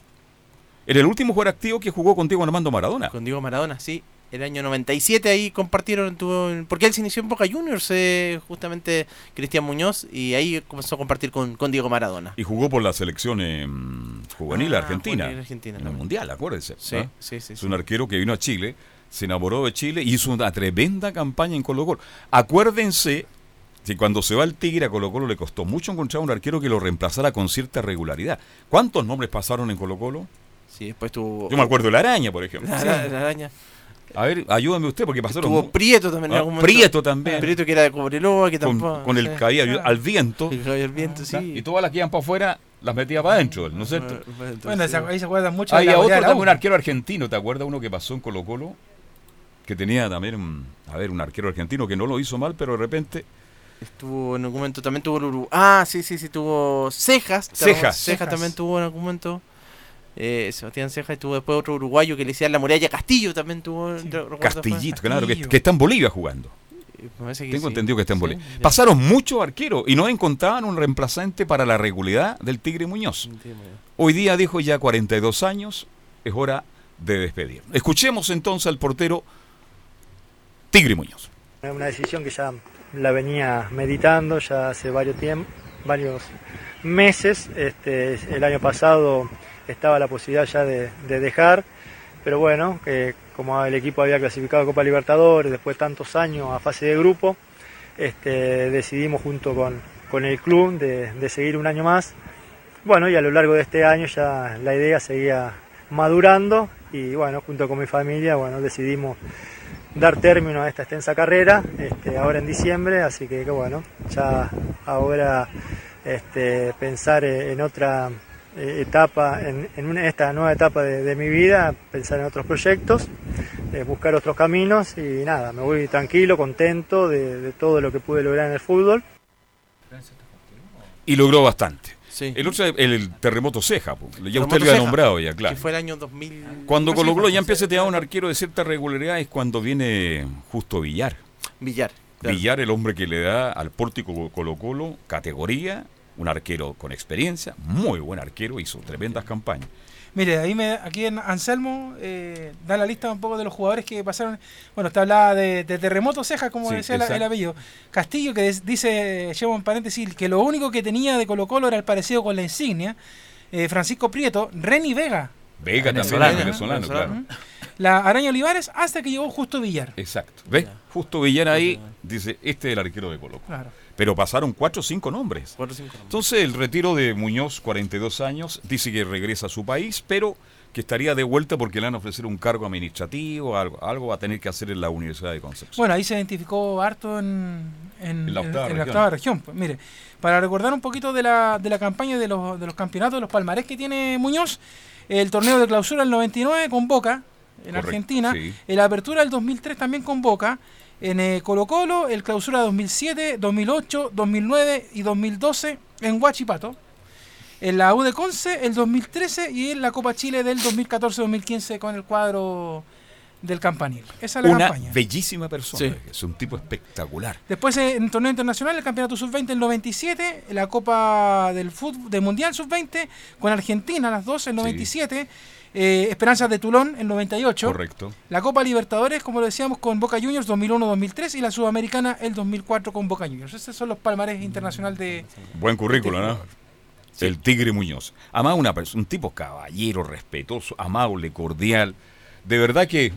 Speaker 1: Era el último jugador activo que jugó con Diego Armando Maradona.
Speaker 2: Con Diego Maradona, sí. El año 97 ahí compartieron, tuvo, porque él se inició en Boca Juniors, eh, justamente Cristian Muñoz, y ahí comenzó a compartir con, con Diego Maradona.
Speaker 1: Y jugó por la selección eh, juvenil
Speaker 2: Ah,
Speaker 1: argentina.
Speaker 2: juvenil argentina
Speaker 1: en el. Mundial, acuérdense.
Speaker 2: Sí, sí, sí.
Speaker 1: Es un arquero que vino a Chile, se enamoró de Chile y hizo una tremenda campaña en Colo Colo. Acuérdense que cuando se va el Tigre a Colo Colo le costó mucho encontrar un arquero que lo reemplazara con cierta regularidad. ¿Cuántos nombres pasaron en Colo Colo?
Speaker 2: Sí, después tuvo...
Speaker 1: Yo me acuerdo de la araña, por ejemplo.
Speaker 2: La, la- la araña.
Speaker 1: A ver, ayúdame usted porque pasaron
Speaker 2: Tuvo Prieto también en
Speaker 1: Ah,
Speaker 2: algún momento.
Speaker 1: Prieto también.
Speaker 2: Prieto que era de Cobreloa, que
Speaker 1: con,
Speaker 2: tampoco...
Speaker 1: con el caía al viento
Speaker 2: El Viento, sí.
Speaker 1: y todas las que iban para afuera las metía para adentro, ¿no es cierto?
Speaker 2: Bueno,
Speaker 6: ahí se acuerdan mucho la
Speaker 1: otro
Speaker 6: goleada de la
Speaker 1: también, un arquero argentino, ¿te acuerdas uno que pasó en Colo Colo? Que tenía también, un- a ver, un arquero argentino que no lo hizo mal, pero de repente
Speaker 2: Estuvo en algún momento, también tuvo el Uruguay. Ah, sí, sí, sí, tuvo Cejas.
Speaker 1: Cejas.
Speaker 2: Cejas también tuvo en algún momento. Eh, Sebastián Ceja y tuvo después otro uruguayo que le decía la muralla Castillo también tuvo. fue-
Speaker 1: Castillito, claro, que,
Speaker 6: Castillo.
Speaker 1: que está en Bolivia jugando.
Speaker 2: Eh, que
Speaker 1: Tengo
Speaker 2: sí.
Speaker 1: entendido que está en
Speaker 2: Sí,
Speaker 1: Bolivia.
Speaker 2: ya.
Speaker 1: Pasaron muchos arqueros y no encontraban un reemplazante para la regularidad del Tigre Muñoz.
Speaker 2: Entiendo.
Speaker 1: Hoy día dijo ya 42 años, es hora de despedir. Escuchemos entonces al portero Tigre Muñoz.
Speaker 7: Es una decisión que ya la venía meditando ya hace varios tiempos, varios meses. Este, el año pasado estaba la posibilidad ya de, de dejar, pero bueno, que como el equipo había clasificado a Copa Libertadores después de tantos años a fase de grupo, este, decidimos junto con, con el club de, seguir un año más. Bueno, y a lo largo de este año ya la idea seguía madurando y bueno, junto con mi familia, bueno, decidimos dar término a esta extensa carrera este, ahora en diciembre, así que, bueno, ya ahora este, pensar en otra etapa, en, en una- esta nueva etapa de, de mi vida, pensar en otros proyectos, eh, buscar otros caminos y nada, me voy tranquilo, contento de, de todo lo que pude lograr en el fútbol.
Speaker 1: Y logró bastante.
Speaker 2: Sí.
Speaker 1: El otro es el, el terremoto ceja, ya usted lo había
Speaker 2: Ceja,
Speaker 1: nombrado ya,
Speaker 2: Que
Speaker 1: claro.
Speaker 2: fue el año 2000.
Speaker 1: Cuando Colo Colo ya empieza a tener un arquero de cierta regularidad es cuando viene justo Villar.
Speaker 2: Villar. claro.
Speaker 1: Villar, el hombre que le da al pórtico Colo Colo categoría, un arquero con experiencia, muy buen arquero, hizo tremendas campañas.
Speaker 6: Mire, ahí me, aquí en Anselmo eh, da la lista un poco de los jugadores que pasaron. Bueno, está hablaba de, de Terremoto Ceja, como
Speaker 1: Sí,
Speaker 6: decía la- el apellido. Castillo, que des- dice, llevo en paréntesis, que lo único que tenía de Colo Colo era el parecido con la insignia. Eh, Francisco Prieto, Reni Vega,
Speaker 1: Vega también
Speaker 3: Venezolano,
Speaker 1: venezolano,
Speaker 2: venezolano.
Speaker 1: claro.
Speaker 6: la Araña Olivares, hasta que llegó Justo Villar.
Speaker 1: Exacto. ¿Ves? Justo Villar ahí dice, este es el arquero de Colo Colo.
Speaker 6: Claro.
Speaker 1: Pero pasaron cuatro o cinco nombres.
Speaker 2: Cuatro, cinco nombres.
Speaker 1: Entonces el retiro de Muñoz, 42 años, dice que regresa a su país, pero que estaría de vuelta porque le van a ofrecer un cargo administrativo, algo, algo va a tener que hacer en la Universidad de Concepción.
Speaker 6: Bueno, ahí se identificó harto en, en,
Speaker 1: En la octava
Speaker 6: en
Speaker 1: región.
Speaker 6: octava región. Pues, mire, para recordar un poquito de la, de la campaña de los, de los campeonatos, de los palmarés que tiene Muñoz, el torneo de clausura del 99 con Boca en
Speaker 1: Correcto,
Speaker 6: Argentina,
Speaker 1: sí.
Speaker 6: el apertura del 2003 también con Boca, en eh, Colo Colo, el clausura 2007, 2008, 2009 y 2012 en Huachipato. En la U de Conce el 2013 y en la Copa Chile del 2014-2015 con el cuadro del campanil. Esa es la
Speaker 1: Una
Speaker 6: campaña.
Speaker 1: bellísima persona,
Speaker 2: Sí.
Speaker 1: es un tipo espectacular.
Speaker 6: Después eh, en torneo internacional, el campeonato sub-20 el 97, la Copa del fútbol, del Mundial sub-20 con Argentina, las dos, el 97, eh, Esperanzas de Tulón el 98,
Speaker 1: Correcto.
Speaker 6: la Copa Libertadores, como lo decíamos, con Boca Juniors 2001-2003 y la Sudamericana el 2004 con Boca Juniors. Esos son los palmares internacional de...
Speaker 1: Buen currículo, ¿no? El Tigre Muñoz. Además, una pers- un tipo caballero, respetuoso, amable, cordial. De verdad que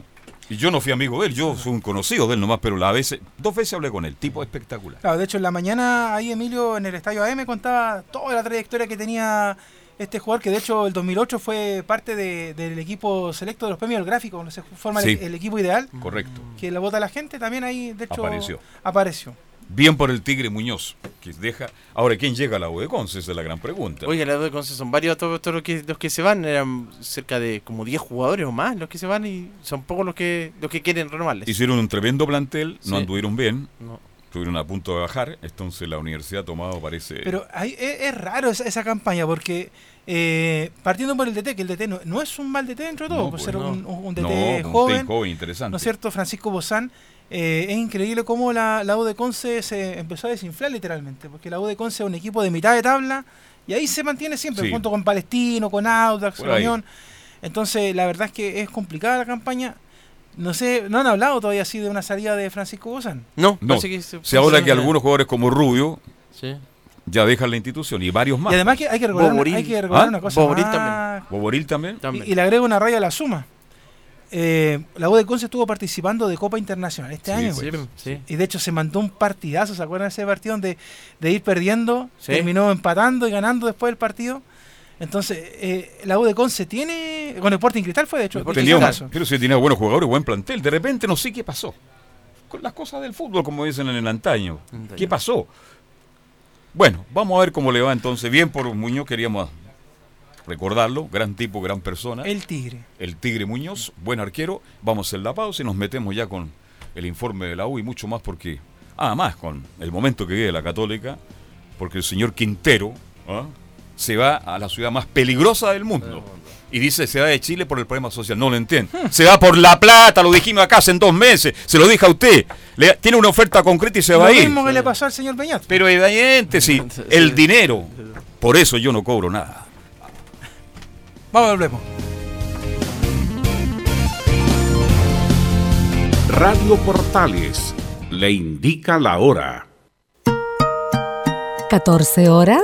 Speaker 1: yo no fui amigo de él, yo soy un conocido de él nomás, pero la veces, dos veces hablé con él, tipo espectacular.
Speaker 6: Claro, de hecho en la mañana ahí Emilio en el Estadio AM contaba toda la trayectoria que tenía este jugador, que de hecho el 2008 fue parte de- del equipo selecto de los premios del gráfico, donde se forma el-
Speaker 1: Sí.
Speaker 6: el equipo ideal.
Speaker 1: Correcto.
Speaker 6: que la vota la gente, también ahí, de hecho,
Speaker 1: Apareció.
Speaker 6: apareció.
Speaker 1: Bien por el Tigre Muñoz, que deja. Ahora, ¿quién llega a la U de Conce? Esa es la gran pregunta.
Speaker 2: Oiga, la de Conce son varios todos, todos los, que, los que se van, eran cerca de como 10 jugadores o más los que se van y son pocos los que los que quieren renovarles.
Speaker 1: Hicieron un tremendo plantel, no
Speaker 2: Sí.
Speaker 1: anduvieron bien,
Speaker 2: No.
Speaker 1: Estuvieron a punto de bajar, entonces la universidad ha tomado, parece.
Speaker 6: Pero ahí es, es raro esa, esa campaña porque eh, partiendo por el DT, que el DT no, no es un mal DT dentro de todo,
Speaker 1: No,
Speaker 6: por
Speaker 1: pues
Speaker 6: ser
Speaker 2: no.
Speaker 6: un, un DT
Speaker 1: un
Speaker 6: joven,
Speaker 1: técnico joven, interesante.
Speaker 6: ¿no es cierto? Francisco Bozán. eh, es increíble cómo la, la U de Conce se empezó a desinflar literalmente, porque la U de Conce es un equipo de mitad de tabla y ahí se mantiene siempre,
Speaker 1: Sí.
Speaker 6: junto con Palestino, con Audax, con. Unión. Entonces, la verdad es que es complicada la campaña. No sé, no han hablado todavía así de una salida de Francisco Bozán.
Speaker 2: No,
Speaker 1: No,
Speaker 2: que se,
Speaker 1: se habla que algunos jugadores como Rubio
Speaker 2: Sí.
Speaker 1: ya dejan la institución y varios más.
Speaker 6: Y además que hay que recordar, una,
Speaker 2: Boboril.
Speaker 6: hay que recordar
Speaker 1: ¿Ah?
Speaker 6: una cosa
Speaker 2: Boboril
Speaker 6: más.
Speaker 1: Boboril también.
Speaker 6: Y,
Speaker 2: También.
Speaker 6: y le agrego una raya a la suma. Eh, la U de Conce estuvo participando de Copa Internacional este
Speaker 1: Sí,
Speaker 6: año.
Speaker 1: pues.
Speaker 2: Sí, sí.
Speaker 6: Y de hecho se mandó un partidazo, ¿se acuerdan de ese partido donde de ir perdiendo,
Speaker 2: Sí.
Speaker 6: terminó empatando y ganando después del partido? Entonces, eh, la U de Conce tiene, con el Sporting Cristal fue de hecho,
Speaker 1: Tenía un- pero sí tenía buenos jugadores, buen plantel. De repente no sé qué pasó. Con las cosas del fútbol, como dicen en el antaño.
Speaker 2: Antaño.
Speaker 1: ¿Qué pasó? Bueno, vamos a ver cómo le va entonces. Bien por Muñoz, queríamos recordarlo. Gran tipo, gran persona.
Speaker 6: el Tigre.
Speaker 1: el Tigre Muñoz, buen arquero. Vamos a hacer la pausa y nos metemos ya con el informe de la U y mucho más porque, además con el momento que vive la Católica, porque el señor Quintero, ¿ah? Se va a la ciudad más peligrosa del mundo. Y dice, se va de Chile por el problema social. No lo entiendo. Se va por La Plata, lo dijimos acá hace en dos meses. Se lo dije a usted. Le- tiene una oferta concreta y se va
Speaker 6: Lo
Speaker 1: a ir.
Speaker 6: mismo que le pasó al señor Peñat.
Speaker 1: Pero evidentemente, sí, el dinero. Por eso yo no cobro nada.
Speaker 6: Vamos, volvemos.
Speaker 8: Radio Portales le indica la hora.
Speaker 9: 14 horas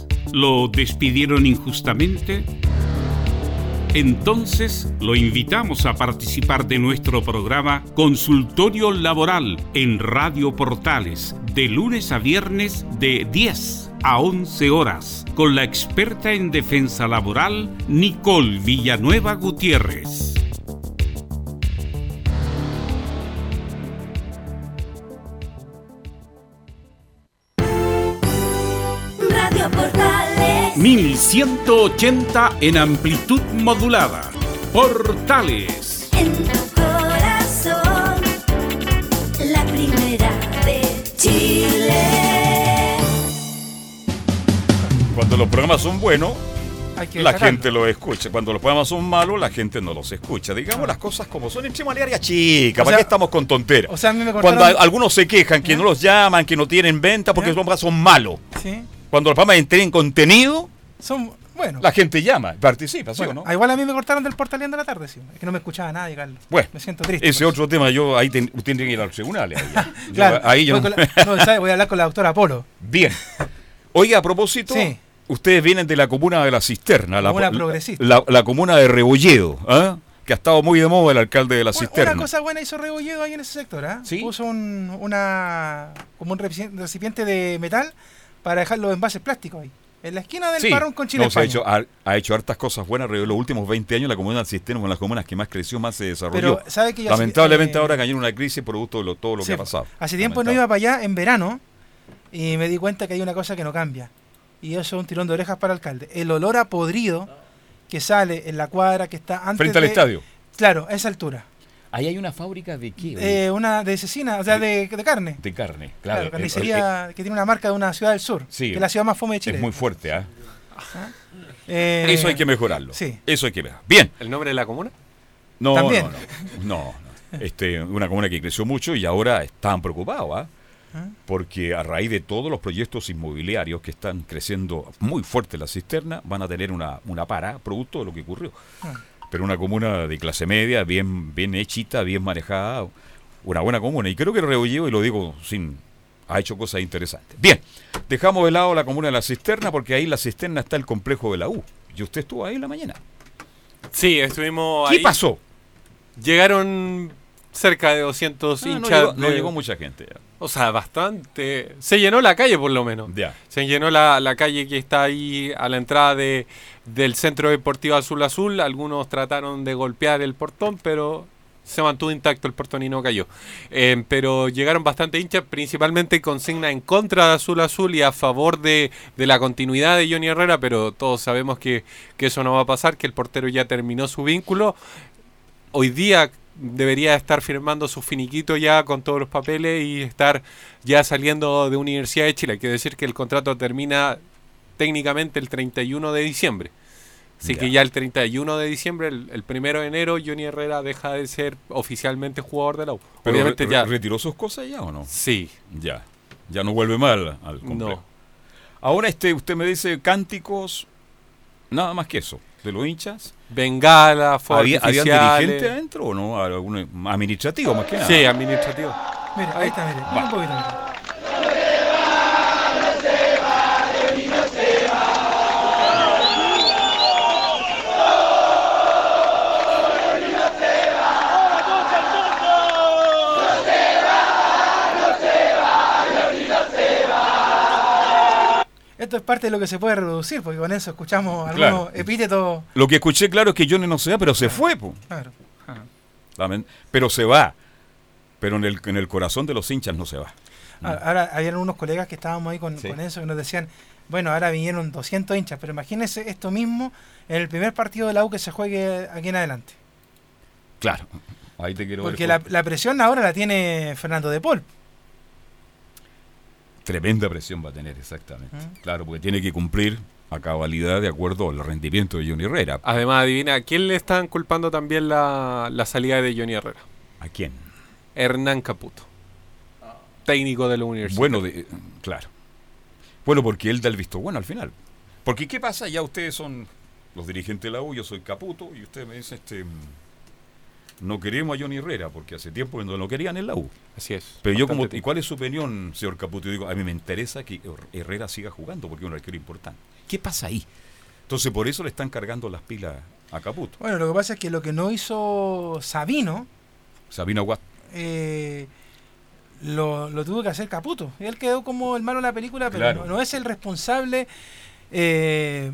Speaker 8: ¿Lo despidieron injustamente? Entonces lo invitamos a participar de nuestro programa Consultorio Laboral en Radio Portales de lunes a viernes de 10 a 11 horas con la experta en defensa laboral Nicole Villanueva Gutiérrez. 1180 en amplitud modulada. Portales.
Speaker 10: En tu corazón. La primera de Chile.
Speaker 1: Cuando los programas son buenos, la gente los escucha. Cuando los programas son malos, la gente no los escucha. Digamos las cosas como son. Entremos al área chica.
Speaker 6: O
Speaker 1: ¿Para
Speaker 6: sea-
Speaker 1: qué estamos con tonteras?
Speaker 6: O sea, a mí me
Speaker 1: Cuando algunos se quejan que no los llaman, que no tienen venta porque los programas son malos.
Speaker 6: Sí,
Speaker 1: Cuando los programas tienen contenido,
Speaker 6: son... Bueno.
Speaker 1: la gente llama, participa, ¿sí o no?
Speaker 6: ah, Igual a mí me cortaron del portaleando de la tarde, sí. Es que no me escuchaba nadie, Carlos.
Speaker 1: Bueno,
Speaker 6: me siento triste.
Speaker 1: ese otro tema, yo ahí ten- usted tiene que ir a los tribunales. ahí, ya. Yo-
Speaker 6: Claro,
Speaker 1: ahí yo
Speaker 6: voy,
Speaker 1: no-
Speaker 6: con la- no, ¿sabe? voy a hablar con la doctora Polo.
Speaker 1: Bien. Oiga, a propósito,
Speaker 6: Sí.
Speaker 1: ustedes vienen de la comuna de La Cisterna, la,
Speaker 6: Comuna
Speaker 1: la-
Speaker 6: progresista.
Speaker 1: la- la comuna de Rebolledo, ¿ah? que ha estado muy de moda el alcalde de La Cisterna.
Speaker 6: Una cosa buena hizo Rebolledo ahí en ese sector, ¿ah? Puso un, una, como un recipi- recipiente de metal para dejar los envases plásticos ahí. En la esquina del
Speaker 1: Sí,
Speaker 6: parrón con Chile
Speaker 1: no, ha, hecho, ha, ha hecho hartas cosas buenas. En los últimos 20 años la comuna del Cisterna es una de las comunas que más creció, más se desarrolló.
Speaker 6: Pero, ¿sabe que
Speaker 1: Lamentablemente
Speaker 6: eh,
Speaker 1: ahora cayó en una crisis producto de lo- todo lo
Speaker 6: Sí,
Speaker 1: que ha pasado.
Speaker 6: Hace tiempo no iba para allá en verano y me di cuenta que hay una cosa que no cambia. Y eso es un tirón de orejas para el alcalde. El olor a podrido que sale en la cuadra que está antes
Speaker 1: Frente al
Speaker 6: de-
Speaker 1: estadio.
Speaker 6: Claro, a esa altura.
Speaker 1: Ahí hay una fábrica de qué?
Speaker 6: Eh, una de cecina, o sea, de, de carne.
Speaker 1: de carne,
Speaker 6: Claro,
Speaker 1: claro.
Speaker 6: carnicería que tiene una marca de una ciudad del sur,
Speaker 1: Sí.
Speaker 6: que es la ciudad más fome de Chile.
Speaker 1: Es muy fuerte, ¿ah?
Speaker 6: Eh,
Speaker 1: Eso hay que mejorarlo.
Speaker 6: Sí.
Speaker 1: Eso hay que mejorar. Bien.
Speaker 11: ¿El nombre de la comuna?
Speaker 1: No,
Speaker 6: También.
Speaker 1: no, no. no, no. Este, una comuna que creció mucho y ahora están preocupados, ¿ah? Porque a raíz de todos los proyectos inmobiliarios que están creciendo muy fuerte en la cisterna, van a tener una, una para producto de lo que ocurrió.
Speaker 6: Ah.
Speaker 1: Pero una comuna de clase media, bien, bien hechita, bien manejada, una buena comuna. Y creo que Rebolleo, y lo digo sin. ha hecho cosas interesantes. Bien, dejamos de lado la comuna de la cisterna, porque ahí en la cisterna está el complejo de la U. Y usted estuvo ahí en la mañana.
Speaker 11: Sí, estuvimos
Speaker 1: ¿Qué
Speaker 11: ahí.
Speaker 1: pasó?
Speaker 11: Llegaron cerca de 200
Speaker 1: Ah, no
Speaker 11: hinchas.
Speaker 1: llegó- no llegó mucha gente, ya.
Speaker 11: O sea, bastante. Se llenó la calle por lo menos.
Speaker 1: Ya.
Speaker 11: Se llenó la, la calle que está ahí a la entrada de, del Centro Deportivo Azul Azul. Algunos trataron de golpear el portón, pero se mantuvo intacto el portón y no cayó. Eh, pero llegaron bastante hinchas, principalmente consigna en contra de Azul Azul y a favor de, de la continuidad de Johnny Herrera, pero todos sabemos que, que eso no va a pasar, que el portero ya terminó su vínculo. Hoy día debería estar firmando su finiquito ya con todos los papeles y estar ya saliendo de Universidad de Chile. Quiere decir que el contrato termina técnicamente el 31 de diciembre. Así que
Speaker 1: Ya.
Speaker 11: el 31 de diciembre, el, el primero de enero, Johnny Herrera deja de ser oficialmente jugador de la U.
Speaker 1: Pero
Speaker 11: Obviamente
Speaker 1: re-
Speaker 11: ya.
Speaker 1: ¿Retiró sus cosas ya o no?
Speaker 11: Sí.
Speaker 1: Ya. Ya no vuelve mal al complejo. Ahora este, usted me dice cánticos, nada más que eso, de los hinchas.
Speaker 11: Bengala, fuegos
Speaker 1: ¿Había, ¿Habían
Speaker 11: artificiales.
Speaker 1: dirigentes adentro o no? ¿Algún administrativo más que nada?
Speaker 11: Sí, administrativo.
Speaker 6: Mira, ahí está, mire. mira un poquito, mira. Esto es parte de lo que se puede reproducir, porque con eso escuchamos algunos
Speaker 1: Claro.
Speaker 6: epítetos.
Speaker 1: Lo que escuché claro es que Johnny no se va, pero se fue. po.
Speaker 6: Claro.
Speaker 1: Pero se va. Pero en el, en el corazón de los hinchas no se va.
Speaker 6: Ahora, habían unos colegas que estábamos ahí con,
Speaker 1: Sí.
Speaker 6: con eso que nos decían, bueno, ahora vinieron 200 hinchas, pero imagínense esto mismo en el primer partido de la U que se juegue aquí en adelante.
Speaker 1: Claro. Ahí te quiero ver
Speaker 6: Porque la, la presión ahora la tiene Fernando de Paul.
Speaker 1: Tremenda presión va a tener, exactamente. Claro, porque tiene que cumplir a cabalidad de acuerdo al rendimiento de Johnny Herrera.
Speaker 11: Además, adivina, ¿a quién le están culpando también la, la salida de Johnny Herrera?
Speaker 1: ¿A quién?
Speaker 11: Hernán Caputo. Técnico de la universidad.
Speaker 1: Bueno, de- claro. Bueno, porque él da el visto bueno al final. Porque ¿qué pasa? Ya ustedes son los dirigentes de la U, yo soy Caputo, y usted me dice, este, no queremos a Johnny Herrera, porque hace tiempo que no lo querían en la U.
Speaker 11: Así es.
Speaker 1: Pero yo como, ¿y cuál es su opinión, señor Caputo? Yo digo, a mí me interesa que Her- Herrera siga jugando, porque es un arquero importante. ¿Qué pasa ahí? Entonces por eso le están cargando las pilas a Caputo.
Speaker 6: Bueno, lo que pasa es que lo que no hizo Sabino,
Speaker 1: Sabina Guat.
Speaker 6: eh, lo, lo tuvo que hacer Caputo. Él quedó como el malo de la película, pero
Speaker 1: Claro.
Speaker 6: no, no es el responsable eh,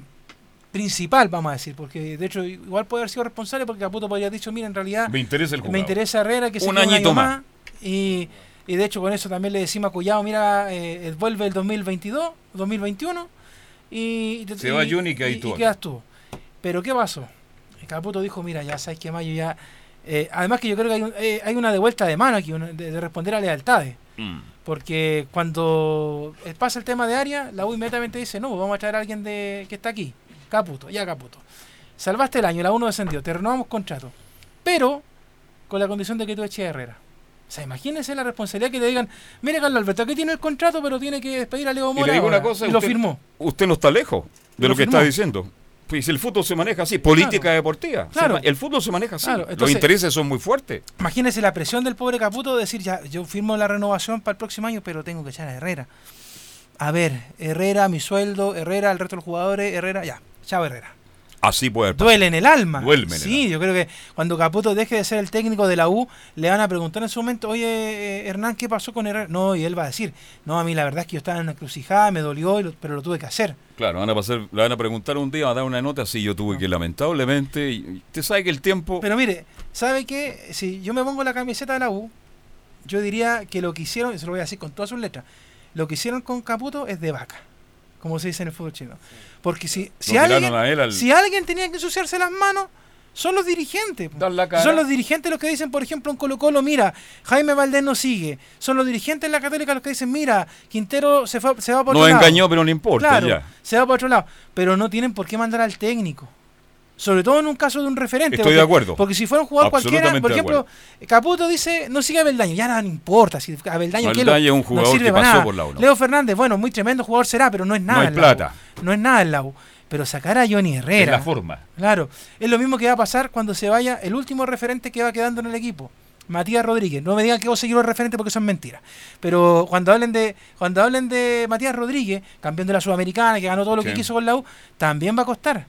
Speaker 6: principal, vamos a decir, porque de hecho igual puede haber sido responsable porque Caputo podría haber dicho, mira, en realidad
Speaker 1: Me interesa el
Speaker 6: me interesa Herrera que se
Speaker 1: Un añito
Speaker 6: año
Speaker 1: más.
Speaker 6: Y, y de hecho con eso también le decimos a Collado, mira, eh, vuelve el 2022, 2021 y, y te-
Speaker 1: Se va
Speaker 6: y-
Speaker 1: que ahí
Speaker 6: y-
Speaker 1: tú
Speaker 6: quedas tú. Pero ¿qué pasó? Caputo dijo, mira, ya sabes que Mayo ya... eh, además que yo creo que hay, un- eh, hay una de vuelta de mano aquí, una- de, de responder a lealtades.
Speaker 1: Mm.
Speaker 6: Porque cuando pasa el tema de área, la U inmediatamente dice, no, pues vamos a traer a alguien de, que está aquí. Caputo, ya Caputo. Salvaste el año, la U no descendió, te renovamos contrato. Pero con la condición de que tú eches a Herrera. O sea, imagínense la responsabilidad que te digan, mire Carlos Alberto, aquí tiene el contrato, pero tiene que despedir a Leo
Speaker 1: Y
Speaker 6: Mora.
Speaker 1: le digo una
Speaker 6: ahora".
Speaker 1: cosa,
Speaker 6: y lo
Speaker 1: usted-
Speaker 6: firmó.
Speaker 1: Usted no está lejos de
Speaker 6: Lo
Speaker 1: lo, que
Speaker 6: firmó.
Speaker 1: está diciendo. Pues el fútbol se maneja así, política
Speaker 6: Claro.
Speaker 1: deportiva.
Speaker 6: Claro.
Speaker 1: el fútbol se maneja así.
Speaker 6: Claro,
Speaker 1: Los intereses son muy fuertes.
Speaker 6: Imagínense la presión del pobre Caputo de decir, ya, yo firmo la renovación para el próximo año, pero tengo que echar a Herrera. A ver, Herrera, mi sueldo, Herrera, el resto de los jugadores, Herrera, ya, chao Herrera.
Speaker 1: Así puede pasar.
Speaker 6: Duele en el alma.
Speaker 1: Duele en el
Speaker 6: sí, yo creo que cuando Caputo deje de ser el técnico de la U, le van a preguntar en su momento, oye, eh, Hernán, ¿qué pasó con Herrera? No, y él va a decir, no, a mí la verdad es que yo estaba en una encrucijada, me dolió, pero lo tuve que hacer.
Speaker 1: Claro, van a pasar, le van a preguntar un día, va a dar una nota, sí, yo tuve que lamentablemente, y usted sabe que el tiempo...
Speaker 6: Pero mire, ¿sabe qué? Si yo me pongo la camiseta de la U, yo diría que lo que hicieron, y se lo voy a decir con todas sus letras, lo que hicieron con Caputo es de vaca, como se dice en el fútbol chino. Porque si, si, alguien,
Speaker 1: al-
Speaker 6: si alguien tenía que ensuciarse las manos, son los dirigentes. Son los dirigentes los que dicen, por ejemplo, en Colo Colo, mira, Jaime Valdés no sigue. Son los dirigentes en la Católica los que dicen, mira, Quintero se, fue, se va por
Speaker 1: Nos
Speaker 6: otro lado.
Speaker 1: engañó, pero no importa,
Speaker 6: Claro,
Speaker 1: ya.
Speaker 6: se va por otro lado. Pero no tienen por qué mandar al técnico. Sobre todo en un caso de un referente.
Speaker 1: Estoy
Speaker 6: porque-
Speaker 1: de acuerdo.
Speaker 6: Porque si fuera un jugador cualquiera, por ejemplo, Caputo dice, no sigue a Beldaño, ya no, no importa. Si a Beldaño, ¿qué lo-
Speaker 1: Beldaño es un jugador
Speaker 6: sirve
Speaker 1: que
Speaker 6: para
Speaker 1: pasó
Speaker 6: nada.
Speaker 1: por la U, ¿no?
Speaker 6: Leo Fernández, bueno, muy tremendo jugador será, pero no es nada.
Speaker 1: hay
Speaker 6: en la U.
Speaker 1: plata.
Speaker 6: No es nada en la U. Pero sacar a Johnny Herrera.
Speaker 1: Es la forma.
Speaker 6: Claro. Es lo mismo que va a pasar cuando se vaya el último referente que va quedando en el equipo. Matías Rodríguez. No me digan que vos seguís los referentes porque son mentiras. Pero cuando hablen de cuando hablen de Matías Rodríguez, campeón de la Sudamericana, que ganó todo lo que quiso con la U, también va a costar.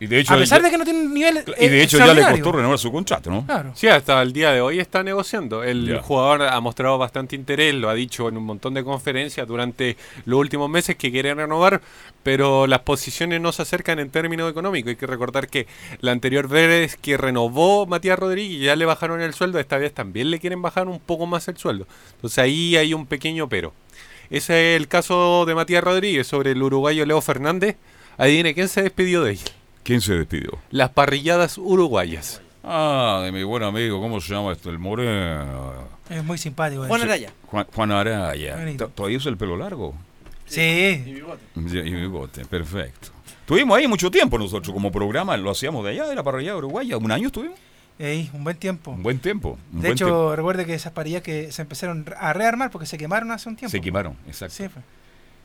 Speaker 1: Y de hecho,
Speaker 6: a pesar
Speaker 1: ya-
Speaker 6: de que no tiene un nivel.
Speaker 1: Y de hecho ya le costó renovar su contrato, ¿no?
Speaker 6: Claro.
Speaker 11: Sí, hasta el día de hoy está negociando. El
Speaker 1: Ya.
Speaker 11: jugador ha mostrado bastante interés, lo ha dicho en un montón de conferencias durante los últimos meses que quiere renovar, pero las posiciones no se acercan en términos económicos. Hay que recordar que la anterior vez que renovó Matías Rodríguez ya le bajaron el sueldo, esta vez también le quieren bajar un poco más el sueldo. Entonces ahí hay un pequeño pero. Ese es el caso de Matías Rodríguez sobre el uruguayo Leo Fernández. Adivine quién se despidió de él.
Speaker 1: ¿Quién se despidió?
Speaker 11: Las parrilladas uruguayas.
Speaker 1: Ah, de mi buen amigo, ¿cómo se llama esto? El Moreno.
Speaker 6: Es muy simpático.
Speaker 2: Juan
Speaker 6: eh.
Speaker 2: Araya.
Speaker 1: Juan, Juan Araya. ¿Todavía usa el pelo largo?
Speaker 6: Sí.
Speaker 1: Ya, Y bigote, perfecto. Estuvimos ahí mucho tiempo nosotros como programa, lo hacíamos de allá, de la parrilla uruguaya. ¿Un año estuvimos?
Speaker 6: Ey, un buen tiempo.
Speaker 1: Un buen tiempo. un
Speaker 6: De
Speaker 1: buen
Speaker 6: hecho,
Speaker 1: tiempo.
Speaker 6: recuerde que esas parillas que se empezaron a rearmar porque se quemaron hace un tiempo.
Speaker 1: se quemaron, exacto.
Speaker 6: Sí, pues.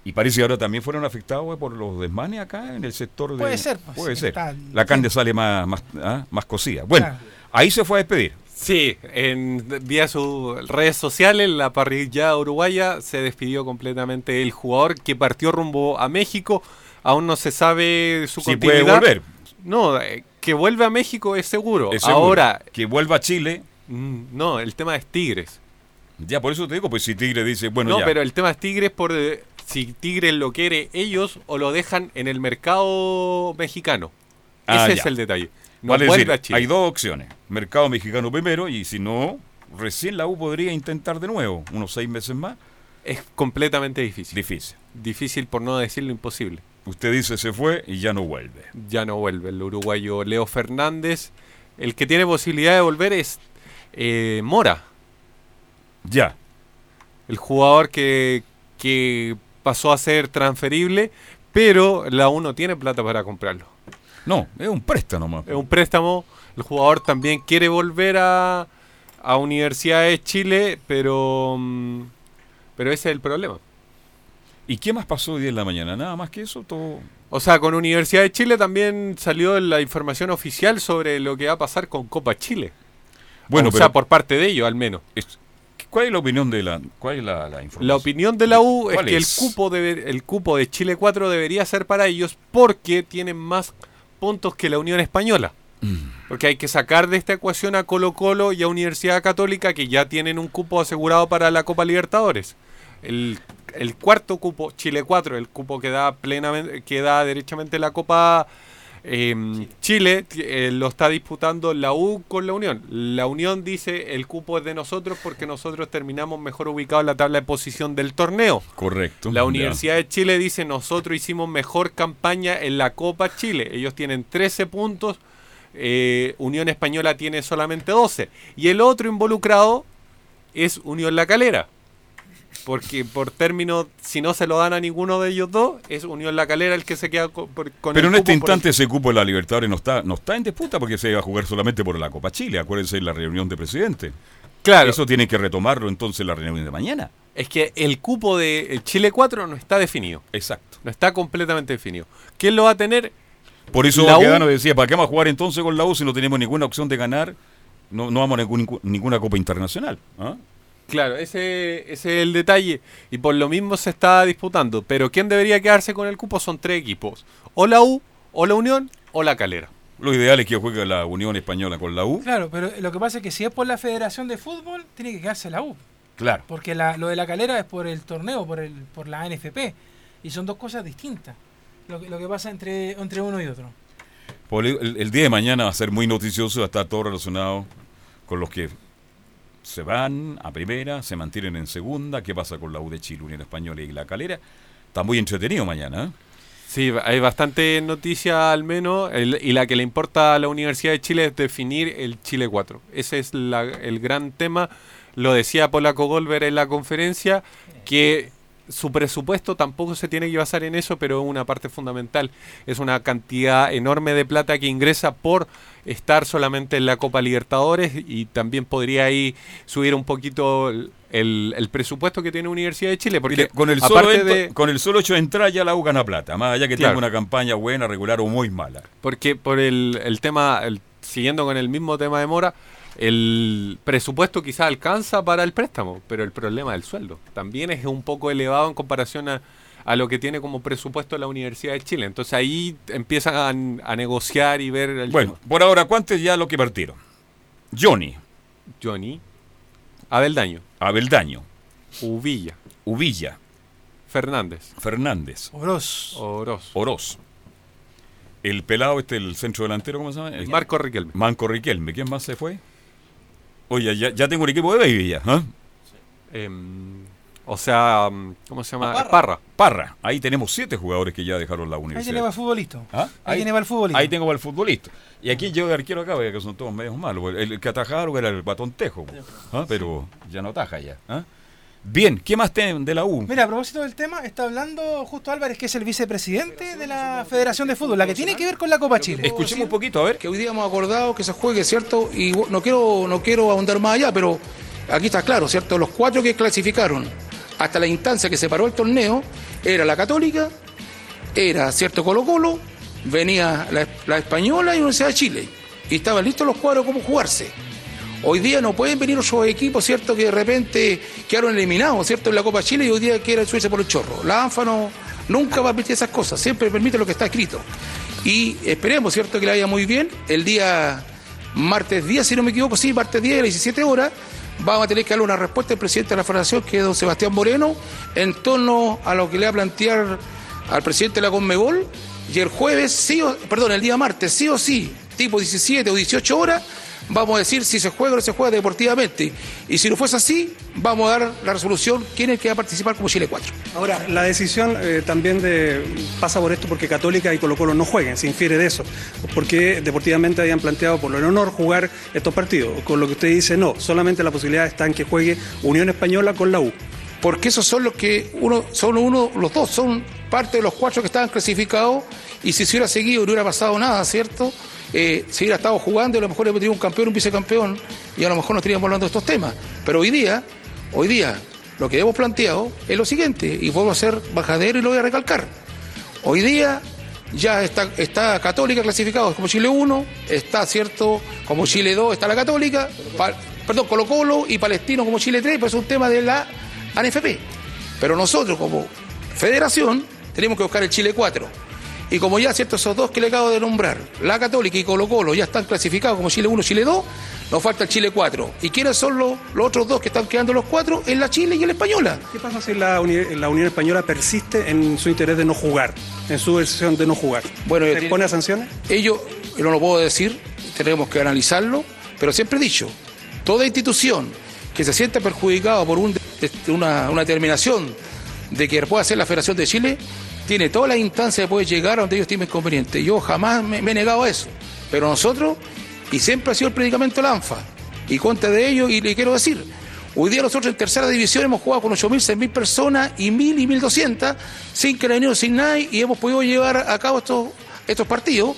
Speaker 1: Y parece que ahora también fueron afectados por los desmanes acá en el sector de...
Speaker 6: Puede ser, pues,
Speaker 1: Puede ser.
Speaker 6: está-
Speaker 1: La carne sale más, más, ah, más cocida. Bueno,
Speaker 6: Claro.
Speaker 1: ahí se fue a despedir.
Speaker 11: Sí, en vía sus redes sociales, la parrilla uruguaya se despidió completamente el jugador que partió rumbo a México. Aún no se sabe su
Speaker 1: Si puede
Speaker 11: continuidad.
Speaker 1: volver.
Speaker 11: No, eh, que vuelva a México es seguro.
Speaker 1: Es seguro.
Speaker 11: Ahora,
Speaker 1: Que vuelva a Chile.
Speaker 11: mm, no, el tema es Tigres.
Speaker 1: Ya, por eso te digo, pues si Tigre dice, bueno,
Speaker 11: no,
Speaker 1: ya.
Speaker 11: pero el tema es Tigres por eh, si Tigres lo quiere ellos o lo dejan en el mercado mexicano.
Speaker 1: Ah,
Speaker 11: Ese
Speaker 1: ya.
Speaker 11: es el detalle. No
Speaker 1: Vale decir,
Speaker 11: a Chile.
Speaker 1: hay dos opciones. Mercado mexicano primero y si no, recién la U podría intentar de nuevo, unos seis meses más.
Speaker 11: Es completamente difícil.
Speaker 1: Difícil.
Speaker 11: Difícil por no decirlo imposible.
Speaker 1: Usted dice se fue y ya no vuelve.
Speaker 11: ya no vuelve el uruguayo Leo Fernández. El que tiene posibilidad de volver es eh, Mora,
Speaker 1: Ya.
Speaker 11: el jugador que, que pasó a ser transferible, pero la U no tiene plata para comprarlo.
Speaker 1: No, es un préstamo nomás.
Speaker 11: Es un préstamo. El jugador también quiere volver a, a Universidad de Chile, pero, mm, pero ese es el problema.
Speaker 1: ¿Y qué más pasó hoy día en la mañana? Nada más que eso, todo.
Speaker 11: O sea, con Universidad de Chile también salió la información oficial sobre lo que va a pasar con Copa Chile.
Speaker 1: Bueno,
Speaker 11: o
Speaker 1: pero-
Speaker 11: sea, por parte de ellos al menos.
Speaker 1: Es- ¿Cuál es la opinión de la, cuál es la, la información?
Speaker 11: La opinión de la U es
Speaker 1: ¿Cuál
Speaker 11: que el cupo, debe- el cupo de Chile 4 debería ser para ellos porque tienen más puntos que la Unión Española.
Speaker 1: Mm.
Speaker 11: Porque hay que sacar de esta ecuación a Colo Colo y a Universidad Católica que ya tienen un cupo asegurado para la Copa Libertadores. El, el cuarto cupo, Chile 4, el cupo que da plenamente, que da derechamente la Copa eh, Chile, eh, lo está disputando la U con la Unión. La Unión dice el cupo es de nosotros porque nosotros terminamos mejor ubicados en la tabla de posición del torneo.
Speaker 1: Correcto.
Speaker 11: La. Universidad de Chile dice nosotros hicimos mejor campaña en la Copa Chile. Ellos tienen 13 puntos, eh, Unión Española tiene solamente 12. Y el otro involucrado es Unión La Calera. Porque por término, si no se lo dan a ninguno de ellos dos, es Unión La Calera el que se queda co- por- con
Speaker 1: Pero
Speaker 11: el
Speaker 1: en este instante ese cupo de la Libertadores no está, no está en disputa porque se va a jugar solamente por la Copa Chile. Acuérdense de la reunión de presidente.
Speaker 11: Claro.
Speaker 1: Eso tiene que retomarlo entonces en la reunión de mañana.
Speaker 11: Es que el cupo de el Chile 4 no está definido.
Speaker 1: Exacto.
Speaker 11: No está completamente definido. ¿Quién lo va a tener?
Speaker 1: Por eso Baquedano decía, ¿para qué vamos a jugar entonces con la U si no tenemos ninguna opción de ganar? No, no vamos a ningún- ninguna Copa Internacional. ¿ah?
Speaker 11: Claro, ese, ese es el detalle. Y por lo mismo se está disputando. Pero ¿quién debería quedarse con el cupo? Son tres equipos. O la U, o la Unión, o la Calera.
Speaker 1: Lo ideal es que juegue la Unión Española con la U.
Speaker 6: Claro, pero lo que pasa es que si es por la Federación de Fútbol, tiene que quedarse la U.
Speaker 1: Claro.
Speaker 6: Porque la- lo de la calera es por el torneo, por el por la NFP. Y son dos cosas distintas. Lo que, lo que pasa entre, entre uno y otro.
Speaker 1: El- el día de mañana va a ser muy noticioso, va a estar todo relacionado con los que se van a primera, se mantienen en segunda, qué pasa con la U de Chile, Unión Española y la Calera. Está muy entretenido mañana. ¿eh?
Speaker 11: Sí, hay bastante noticia al menos. el- y la que le importa a la Universidad de Chile es definir el Chile 4. Ese es la- el gran tema. Lo decía Polaco Golver en la conferencia, que su presupuesto tampoco se tiene que basar en eso, pero es una parte fundamental. Es una cantidad enorme de plata que ingresa por estar solamente en la Copa Libertadores y también podría ahí subir un poquito el, el- presupuesto que tiene Universidad de Chile. Porque
Speaker 1: Mire, con, el solo
Speaker 11: aparte
Speaker 1: ento-
Speaker 11: de,
Speaker 1: con el solo hecho de entrar ya la U gana plata, más allá que
Speaker 11: Claro.
Speaker 1: tenga una campaña buena, regular o muy mala.
Speaker 11: Porque por el, el tema, el- siguiendo con el mismo tema de Mora, el presupuesto quizá alcanza para el préstamo, pero el problema del sueldo también es un poco elevado en comparación a, a lo que tiene como presupuesto la Universidad de Chile. Entonces ahí empiezan a, a negociar y ver el
Speaker 1: Bueno, por ahora, ¿cuántos ya lo que partieron? Johnny,
Speaker 11: Johnny, Abeldaño,
Speaker 1: Abeldaño,
Speaker 11: Uvilla,
Speaker 1: Uvilla,
Speaker 11: Fernández,
Speaker 1: Fernández,
Speaker 6: Oroz.
Speaker 11: Oroz,
Speaker 1: Oroz. El pelado este, el centro delantero, ¿cómo se llama?
Speaker 11: Marco Riquelme.
Speaker 1: Manco Riquelme. ¿Quién más se fue? Oye, ya, ya tengo un equipo de baby ya.
Speaker 11: Em, o sea, mm, ¿cómo se llama? Parra.
Speaker 1: Parra. Ahí tenemos siete jugadores que ya dejaron la
Speaker 6: Ahí
Speaker 1: universidad.
Speaker 6: tiene para el futbolista.
Speaker 1: ¿Ah?
Speaker 6: Ahí, tiene el futbolista.
Speaker 1: Ahí tengo para el futbolista. Y aquí yo de arquero acá, que son todos medios malos. El, el que atajaron era el batón tejo. ¿ah? Pero ya no ataja ya. ¿ah? Bien, ¿qué más tienen de la U?
Speaker 6: Mira, a propósito del tema, está hablando Justo Álvarez, que es el vicepresidente de la Federación de Fútbol, la que tiene que ver con la Copa Chile.
Speaker 1: Escuchemos un poquito, a ver.
Speaker 12: Que hoy día hemos acordado que se juegue, ¿cierto? Y no quiero, no quiero ahondar más allá, pero aquí está claro, ¿cierto? Los cuatro que clasificaron hasta la instancia que se paró el torneo era la Católica, era, ¿cierto? Colo Colo, venía la, la Española y la Universidad de Chile. Y estaban listos los cuadros cómo jugarse. Hoy día no pueden venir otros equipos, ¿cierto? Que de repente quedaron eliminados, ¿cierto? En la Copa Chile y hoy día quieren subirse por el chorro. La ANFA no, nunca va a permitir esas cosas, siempre permite lo que está escrito. Y esperemos, ¿cierto? Que le vaya muy bien. El día martes 10, si no me equivoco, sí, martes 10 a las 17 horas, vamos a tener que darle una respuesta al presidente de la Federación, que es don Sebastián Moreno, en torno a lo que le va a plantear al presidente de la Conmebol. Y el jueves, sí o, perdón, el día martes, sí o sí, tipo 17 o 18 horas, vamos a decir si se juega o no se juega deportivamente. Y si no fuese así, vamos a dar la resolución quién es el que va a participar como Chile 4.
Speaker 13: Ahora, la decisión eh, también de, pasa por esto porque Católica y Colo Colo no jueguen, se infiere de eso, porque deportivamente habían planteado por el honor jugar estos partidos, con lo que usted dice no, solamente la posibilidad está en que juegue Unión Española con la U.
Speaker 12: porque esos son los que uno son uno los dos son parte de los cuatro que estaban clasificados y si se hubiera seguido no hubiera pasado nada cierto eh, si hubiera estado jugando a lo mejor hubiera tenido un campeón un vicecampeón y a lo mejor no estaríamos hablando de estos temas pero hoy día hoy día lo que hemos planteado es lo siguiente y a ser bajadero y lo voy a recalcar hoy día ya está, está Católica clasificado como Chile 1, está cierto como Chile 2 está la Católica, perdón, Colo Colo y Palestino como Chile 3, pues es un tema de la ANFP. Pero nosotros como federación tenemos que buscar el Chile 4. Y como ya cierto esos dos que le acabo de nombrar, la Católica y Colo Colo ya están clasificados como Chile 1, Chile 2, nos falta el Chile 4. ¿Y quiénes son los, los otros dos que están quedando los cuatro? Es la Chile y la Española.
Speaker 13: ¿Qué pasa si la, Uni- la Unión Española persiste en su interés de no jugar, en su decisión de no jugar?
Speaker 12: Bueno,
Speaker 13: ¿Se pone a sanciones?
Speaker 12: Ellos, yo no lo puedo decir, tenemos que analizarlo, pero siempre he dicho, toda institución que se sienta perjudicada por un- una, una determinación de que pueda ser la Federación de Chile, tiene toda la instancia de poder llegar a donde ellos tienen conveniente. Yo jamás me, he negado a eso, pero nosotros, y siempre ha sido el predicamento de la ANFA, y contra de ello, y le quiero decir, hoy día nosotros en tercera división hemos jugado con 8.000, 6.000 personas y 1.000 y 1.200, sin carabineros, sin nada, y hemos podido llevar a cabo estos, estos partidos.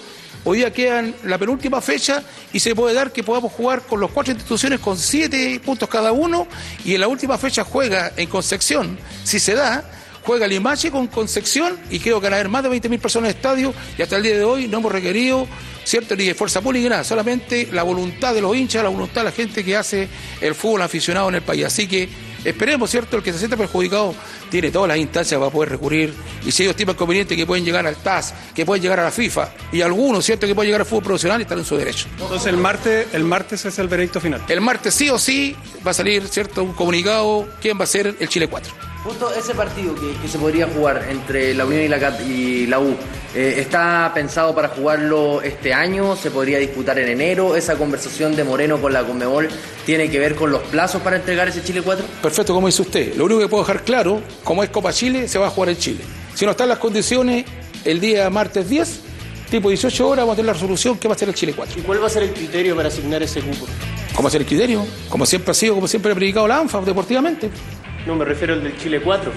Speaker 12: Hoy día quedan la penúltima fecha y se puede dar que podamos jugar con las cuatro instituciones con siete puntos cada uno y en la última fecha juega en Concepción, si se da, juega Limache con Concepción y creo que van a haber más de 20.000 personas en el estadio y hasta el día de hoy no hemos requerido cierto ni de fuerza pública nada, solamente la voluntad de los hinchas, la voluntad de la gente que hace el fútbol aficionado en el país. Así que esperemos, ¿cierto? El que se sienta perjudicado tiene todas las instancias para poder recurrir y si ellos estiman conveniente que pueden llegar al TAS, que pueden llegar a la FIFA y algunos, ¿cierto? Que pueden llegar al fútbol profesional están en su derecho.
Speaker 13: Entonces el martes, el martes es el veredicto final.
Speaker 12: El martes sí o sí va a salir, ¿cierto? Un comunicado, quién va a ser el Chile 4.
Speaker 14: Justo ese partido que, que se podría jugar entre la Unión y la, Cat- y la U, eh, ¿está pensado para jugarlo este año? ¿Se podría disputar en enero? ¿Esa conversación de Moreno con la Conmebol tiene que ver con los plazos para entregar ese Chile 4?
Speaker 12: Perfecto, como dice usted. Lo único que puedo dejar claro, como es Copa Chile, se va a jugar en Chile. Si no están las condiciones, el día martes 10, tipo 18 horas, vamos a tener la resolución que va a ser el Chile 4.
Speaker 15: ¿Y cuál va a ser el criterio para asignar ese cupo?
Speaker 12: ¿Cómo va a ser el criterio? Como siempre ha sido, como siempre ha predicado la ANFA deportivamente.
Speaker 15: No, me refiero al del Chile 4.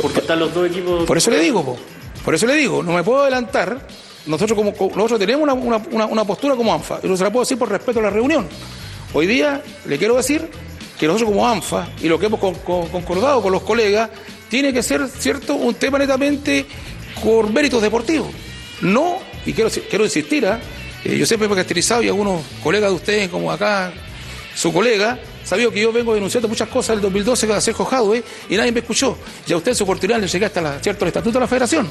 Speaker 15: Porque están los dos equipos.
Speaker 12: Por eso le digo, po. por eso le digo, no me puedo adelantar. Nosotros como co- nosotros tenemos una, una- una- postura como ANFA, y no se la puedo decir por respeto a la reunión. Hoy día le quiero decir que nosotros como ANFA y lo que hemos con- con- concordado con los colegas, tiene que ser, ¿cierto?, un tema netamente por méritos deportivos. No, y quiero, quiero insistir, ¿ah? Eh, yo siempre me he caracterizado y algunos colegas de ustedes, como acá, su colega, Sabido que yo vengo denunciando muchas cosas del 2012 con Sergio Jadwe y nadie me escuchó. Y a usted en su oportunidad le llegué hasta ¿cierto? el estatuto de la federación.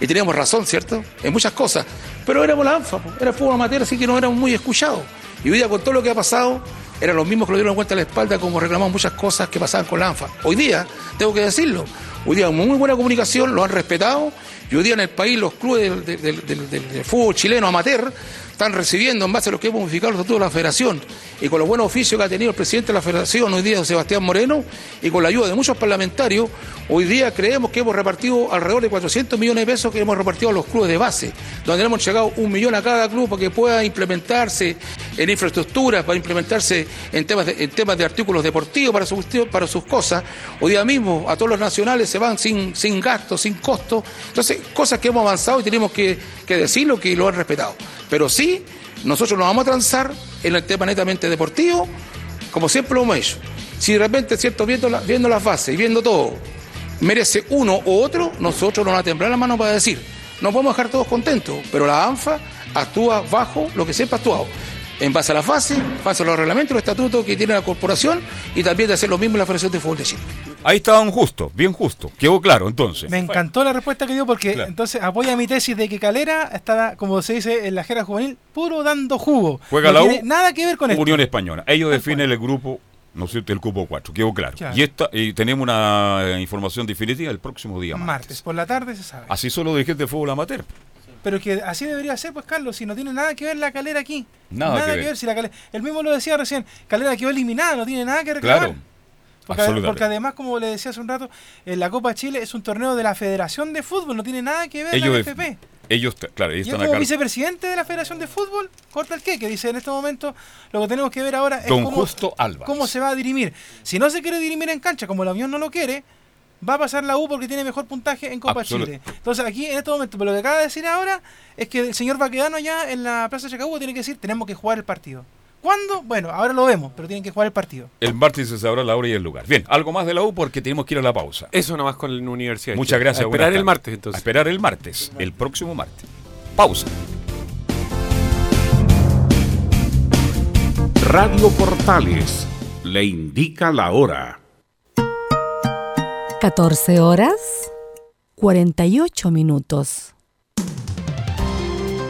Speaker 12: Y teníamos razón, ¿cierto? En muchas cosas. Pero éramos la ANFA, era fútbol amateur, así que no éramos muy escuchados. Y hoy día con todo lo que ha pasado, eran los mismos que lo dieron cuenta a la espalda como reclamaban muchas cosas que pasaban con la ANFA. Hoy día, tengo que decirlo, hoy día muy buena comunicación, lo han respetado y hoy día en el país los clubes del, del- fútbol chileno amateur están recibiendo en base a lo que hemos modificado los estatutos de la federación y con los buenos oficios que ha tenido el presidente de la federación hoy día, Sebastián Moreno, y con la ayuda de muchos parlamentarios, hoy día creemos que hemos repartido alrededor de 400 millones de pesos que hemos repartido a los clubes de base, donde hemos llegado un millón a cada club para que pueda implementarse en infraestructuras, para implementarse en temas de, en temas de artículos deportivos para, sus- para sus cosas. Hoy día mismo a todos los nacionales se van sin, sin gasto, sin costo. Entonces, cosas que hemos avanzado y tenemos que, que decirlo que lo han respetado. Pero sí, nosotros nos vamos a transar en el tema netamente deportivo, como siempre lo hemos hecho. Si de repente, ¿cierto? Viendo, la- las bases y viendo todo, merece uno u otro, nosotros nos va a temblar la mano para decir. No podemos dejar todos contentos, pero la ANFA actúa bajo lo que siempre ha actuado. En base a la fase, en base a los reglamentos, los estatutos que tiene la corporación y también de hacer lo mismo en la Federación de Fútbol de Chile.
Speaker 1: Ahí estaba un justo, bien justo. Quedó claro entonces.
Speaker 6: Me encantó la respuesta que dio porque entonces apoya mi tesis de que Calera está, como se dice en la jerga juvenil, puro dando jugo.
Speaker 1: Juega
Speaker 6: no
Speaker 1: la U,
Speaker 6: tiene nada que ver con esto.
Speaker 1: Unión Española. Ellos definen el grupo, no sé, el cupo 4, quedó claro.
Speaker 6: Claro.
Speaker 1: Y esta y tenemos una eh, información definitiva el próximo día martes.
Speaker 6: Martes, por la tarde se sabe.
Speaker 1: Así son los dirigentes de fútbol amateur.
Speaker 6: Pero que así debería ser, pues Carlos, si no tiene nada que ver la calera aquí.
Speaker 1: Nada que ver.
Speaker 6: si la calera. Él mismo lo decía recién, calera quedó eliminada, no tiene nada que reclamar.
Speaker 1: Claro.
Speaker 6: Porque, además, como le decía hace un rato, eh, la Copa Chile es un torneo de la Federación de Fútbol, no tiene nada que ver
Speaker 1: Ellos,
Speaker 6: la FP.
Speaker 1: ellos, claro, ellos
Speaker 6: Y él
Speaker 1: están
Speaker 6: como
Speaker 1: acá.
Speaker 6: vicepresidente de la Federación de Fútbol, corta el qué, que dice en este momento, lo que tenemos que ver ahora es
Speaker 1: Don
Speaker 6: cómo,
Speaker 1: Justo
Speaker 6: cómo se va a dirimir. Si no se quiere dirimir en cancha, como la Unión no lo quiere, va a pasar la U porque tiene mejor puntaje en Copa
Speaker 1: Absolut-
Speaker 6: Chile. Entonces aquí, en este momento, pero lo que acaba de decir ahora es que el señor Baquedano allá en la Plaza Chacabuco tiene que decir, tenemos que jugar el partido. ¿Cuándo? Bueno, ahora lo vemos, pero tienen que jugar el partido.
Speaker 1: El martes se sabrá la hora y el lugar. Bien, algo más de la U porque tenemos que ir a la pausa.
Speaker 11: Eso nomás con la universidad.
Speaker 1: Muchas gracias.
Speaker 11: A esperar el martes, entonces.
Speaker 1: A esperar el martes, el próximo martes. Pausa.
Speaker 8: Radio Portales le indica la hora.
Speaker 9: 14 horas 48 minutos.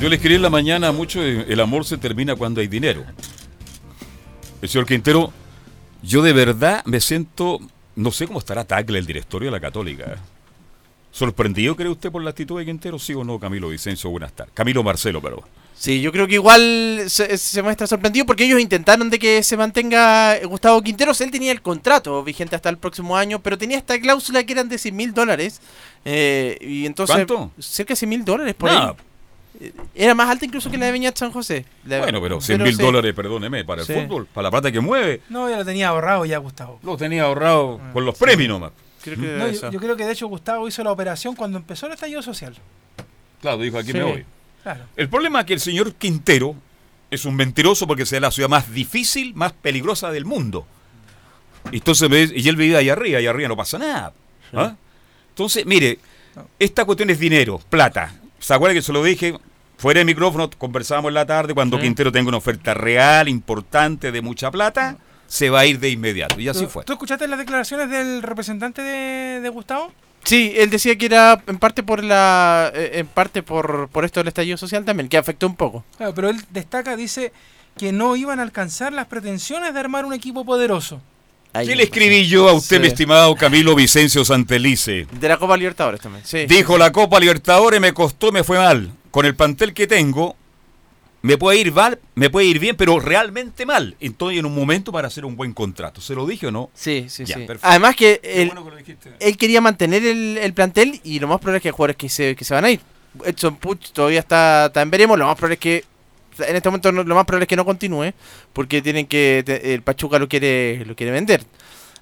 Speaker 1: Yo le escribí en la mañana mucho, eh, el amor se termina cuando hay dinero. El señor Quintero Yo de verdad me siento, no sé cómo estará Tagle, el directorio de la Católica. ¿Sorprendido cree usted por la actitud de Quintero? Sí o no, Camilo Vicencio, buenas tardes. Camilo Marcelo, perdón.
Speaker 2: Sí, yo creo que igual se, se muestra sorprendido porque ellos intentaron de que se mantenga Gustavo Quinteros. Él tenía el contrato vigente hasta el próximo año, pero tenía esta cláusula que eran de 100 mil dólares. eh, y entonces,
Speaker 1: ¿Cuánto?
Speaker 2: Cerca de 100 mil dólares por
Speaker 1: No.
Speaker 2: ahí. Era más alta incluso que la de Viñat San José. La-
Speaker 1: Bueno, pero 100 mil dólares, perdóneme, para el fútbol, para la plata que mueve,
Speaker 6: No, ya lo tenía ahorrado ya, Gustavo.
Speaker 1: lo tenía ahorrado con los premios nomás.
Speaker 2: Creo
Speaker 6: No, yo, yo creo que de hecho Gustavo hizo la operación cuando empezó el estallido social.
Speaker 1: Claro, dijo aquí
Speaker 6: Sí.
Speaker 1: me voy.
Speaker 6: Claro.
Speaker 1: El problema es que el señor Quintero es un mentiroso porque sea la ciudad más difícil, más peligrosa del mundo. Y entonces y él vive ahí arriba, y arriba no pasa nada. ¿ah? Entonces, mire, esta cuestión es dinero, plata. ¿Se acuerda que se lo dije? Fuera de micrófono, conversábamos en la tarde, cuando
Speaker 6: Sí.
Speaker 1: Quintero tenga una oferta real, importante, de mucha plata, se va a ir de inmediato. Y así
Speaker 6: ¿Tú,
Speaker 1: fue.
Speaker 6: ¿Tú escuchaste las declaraciones del representante de, de Gustavo?
Speaker 2: Sí, él decía que era en parte por la eh, en parte por, por esto del estallido social también, que afectó un poco.
Speaker 6: Claro, pero él destaca, dice que no iban a alcanzar las pretensiones de armar un equipo poderoso.
Speaker 1: ¿Qué le escribí yo a usted,
Speaker 2: Sí.
Speaker 1: mi estimado Camilo Vicencio Santelice?
Speaker 2: De la Copa Libertadores también. Sí.
Speaker 1: Dijo la Copa Libertadores me costó, me fue mal. Con el plantel que tengo, me puede ir mal, me puede ir bien, pero realmente mal. Estoy en un momento para hacer un buen contrato. ¿Se lo dije o no?
Speaker 2: Sí, sí,
Speaker 1: Ya,
Speaker 2: sí.
Speaker 1: perfecto.
Speaker 2: Además que él,
Speaker 1: bueno que lo dijiste.
Speaker 2: él quería mantener el, el plantel y lo más probable es que hay jugadores que se, que se van a ir. Edson Puch todavía está, está en veremos, lo más probable es que en este momento no- lo más probable es que no continúe porque tienen que te- el Pachuca lo quiere lo quiere vender.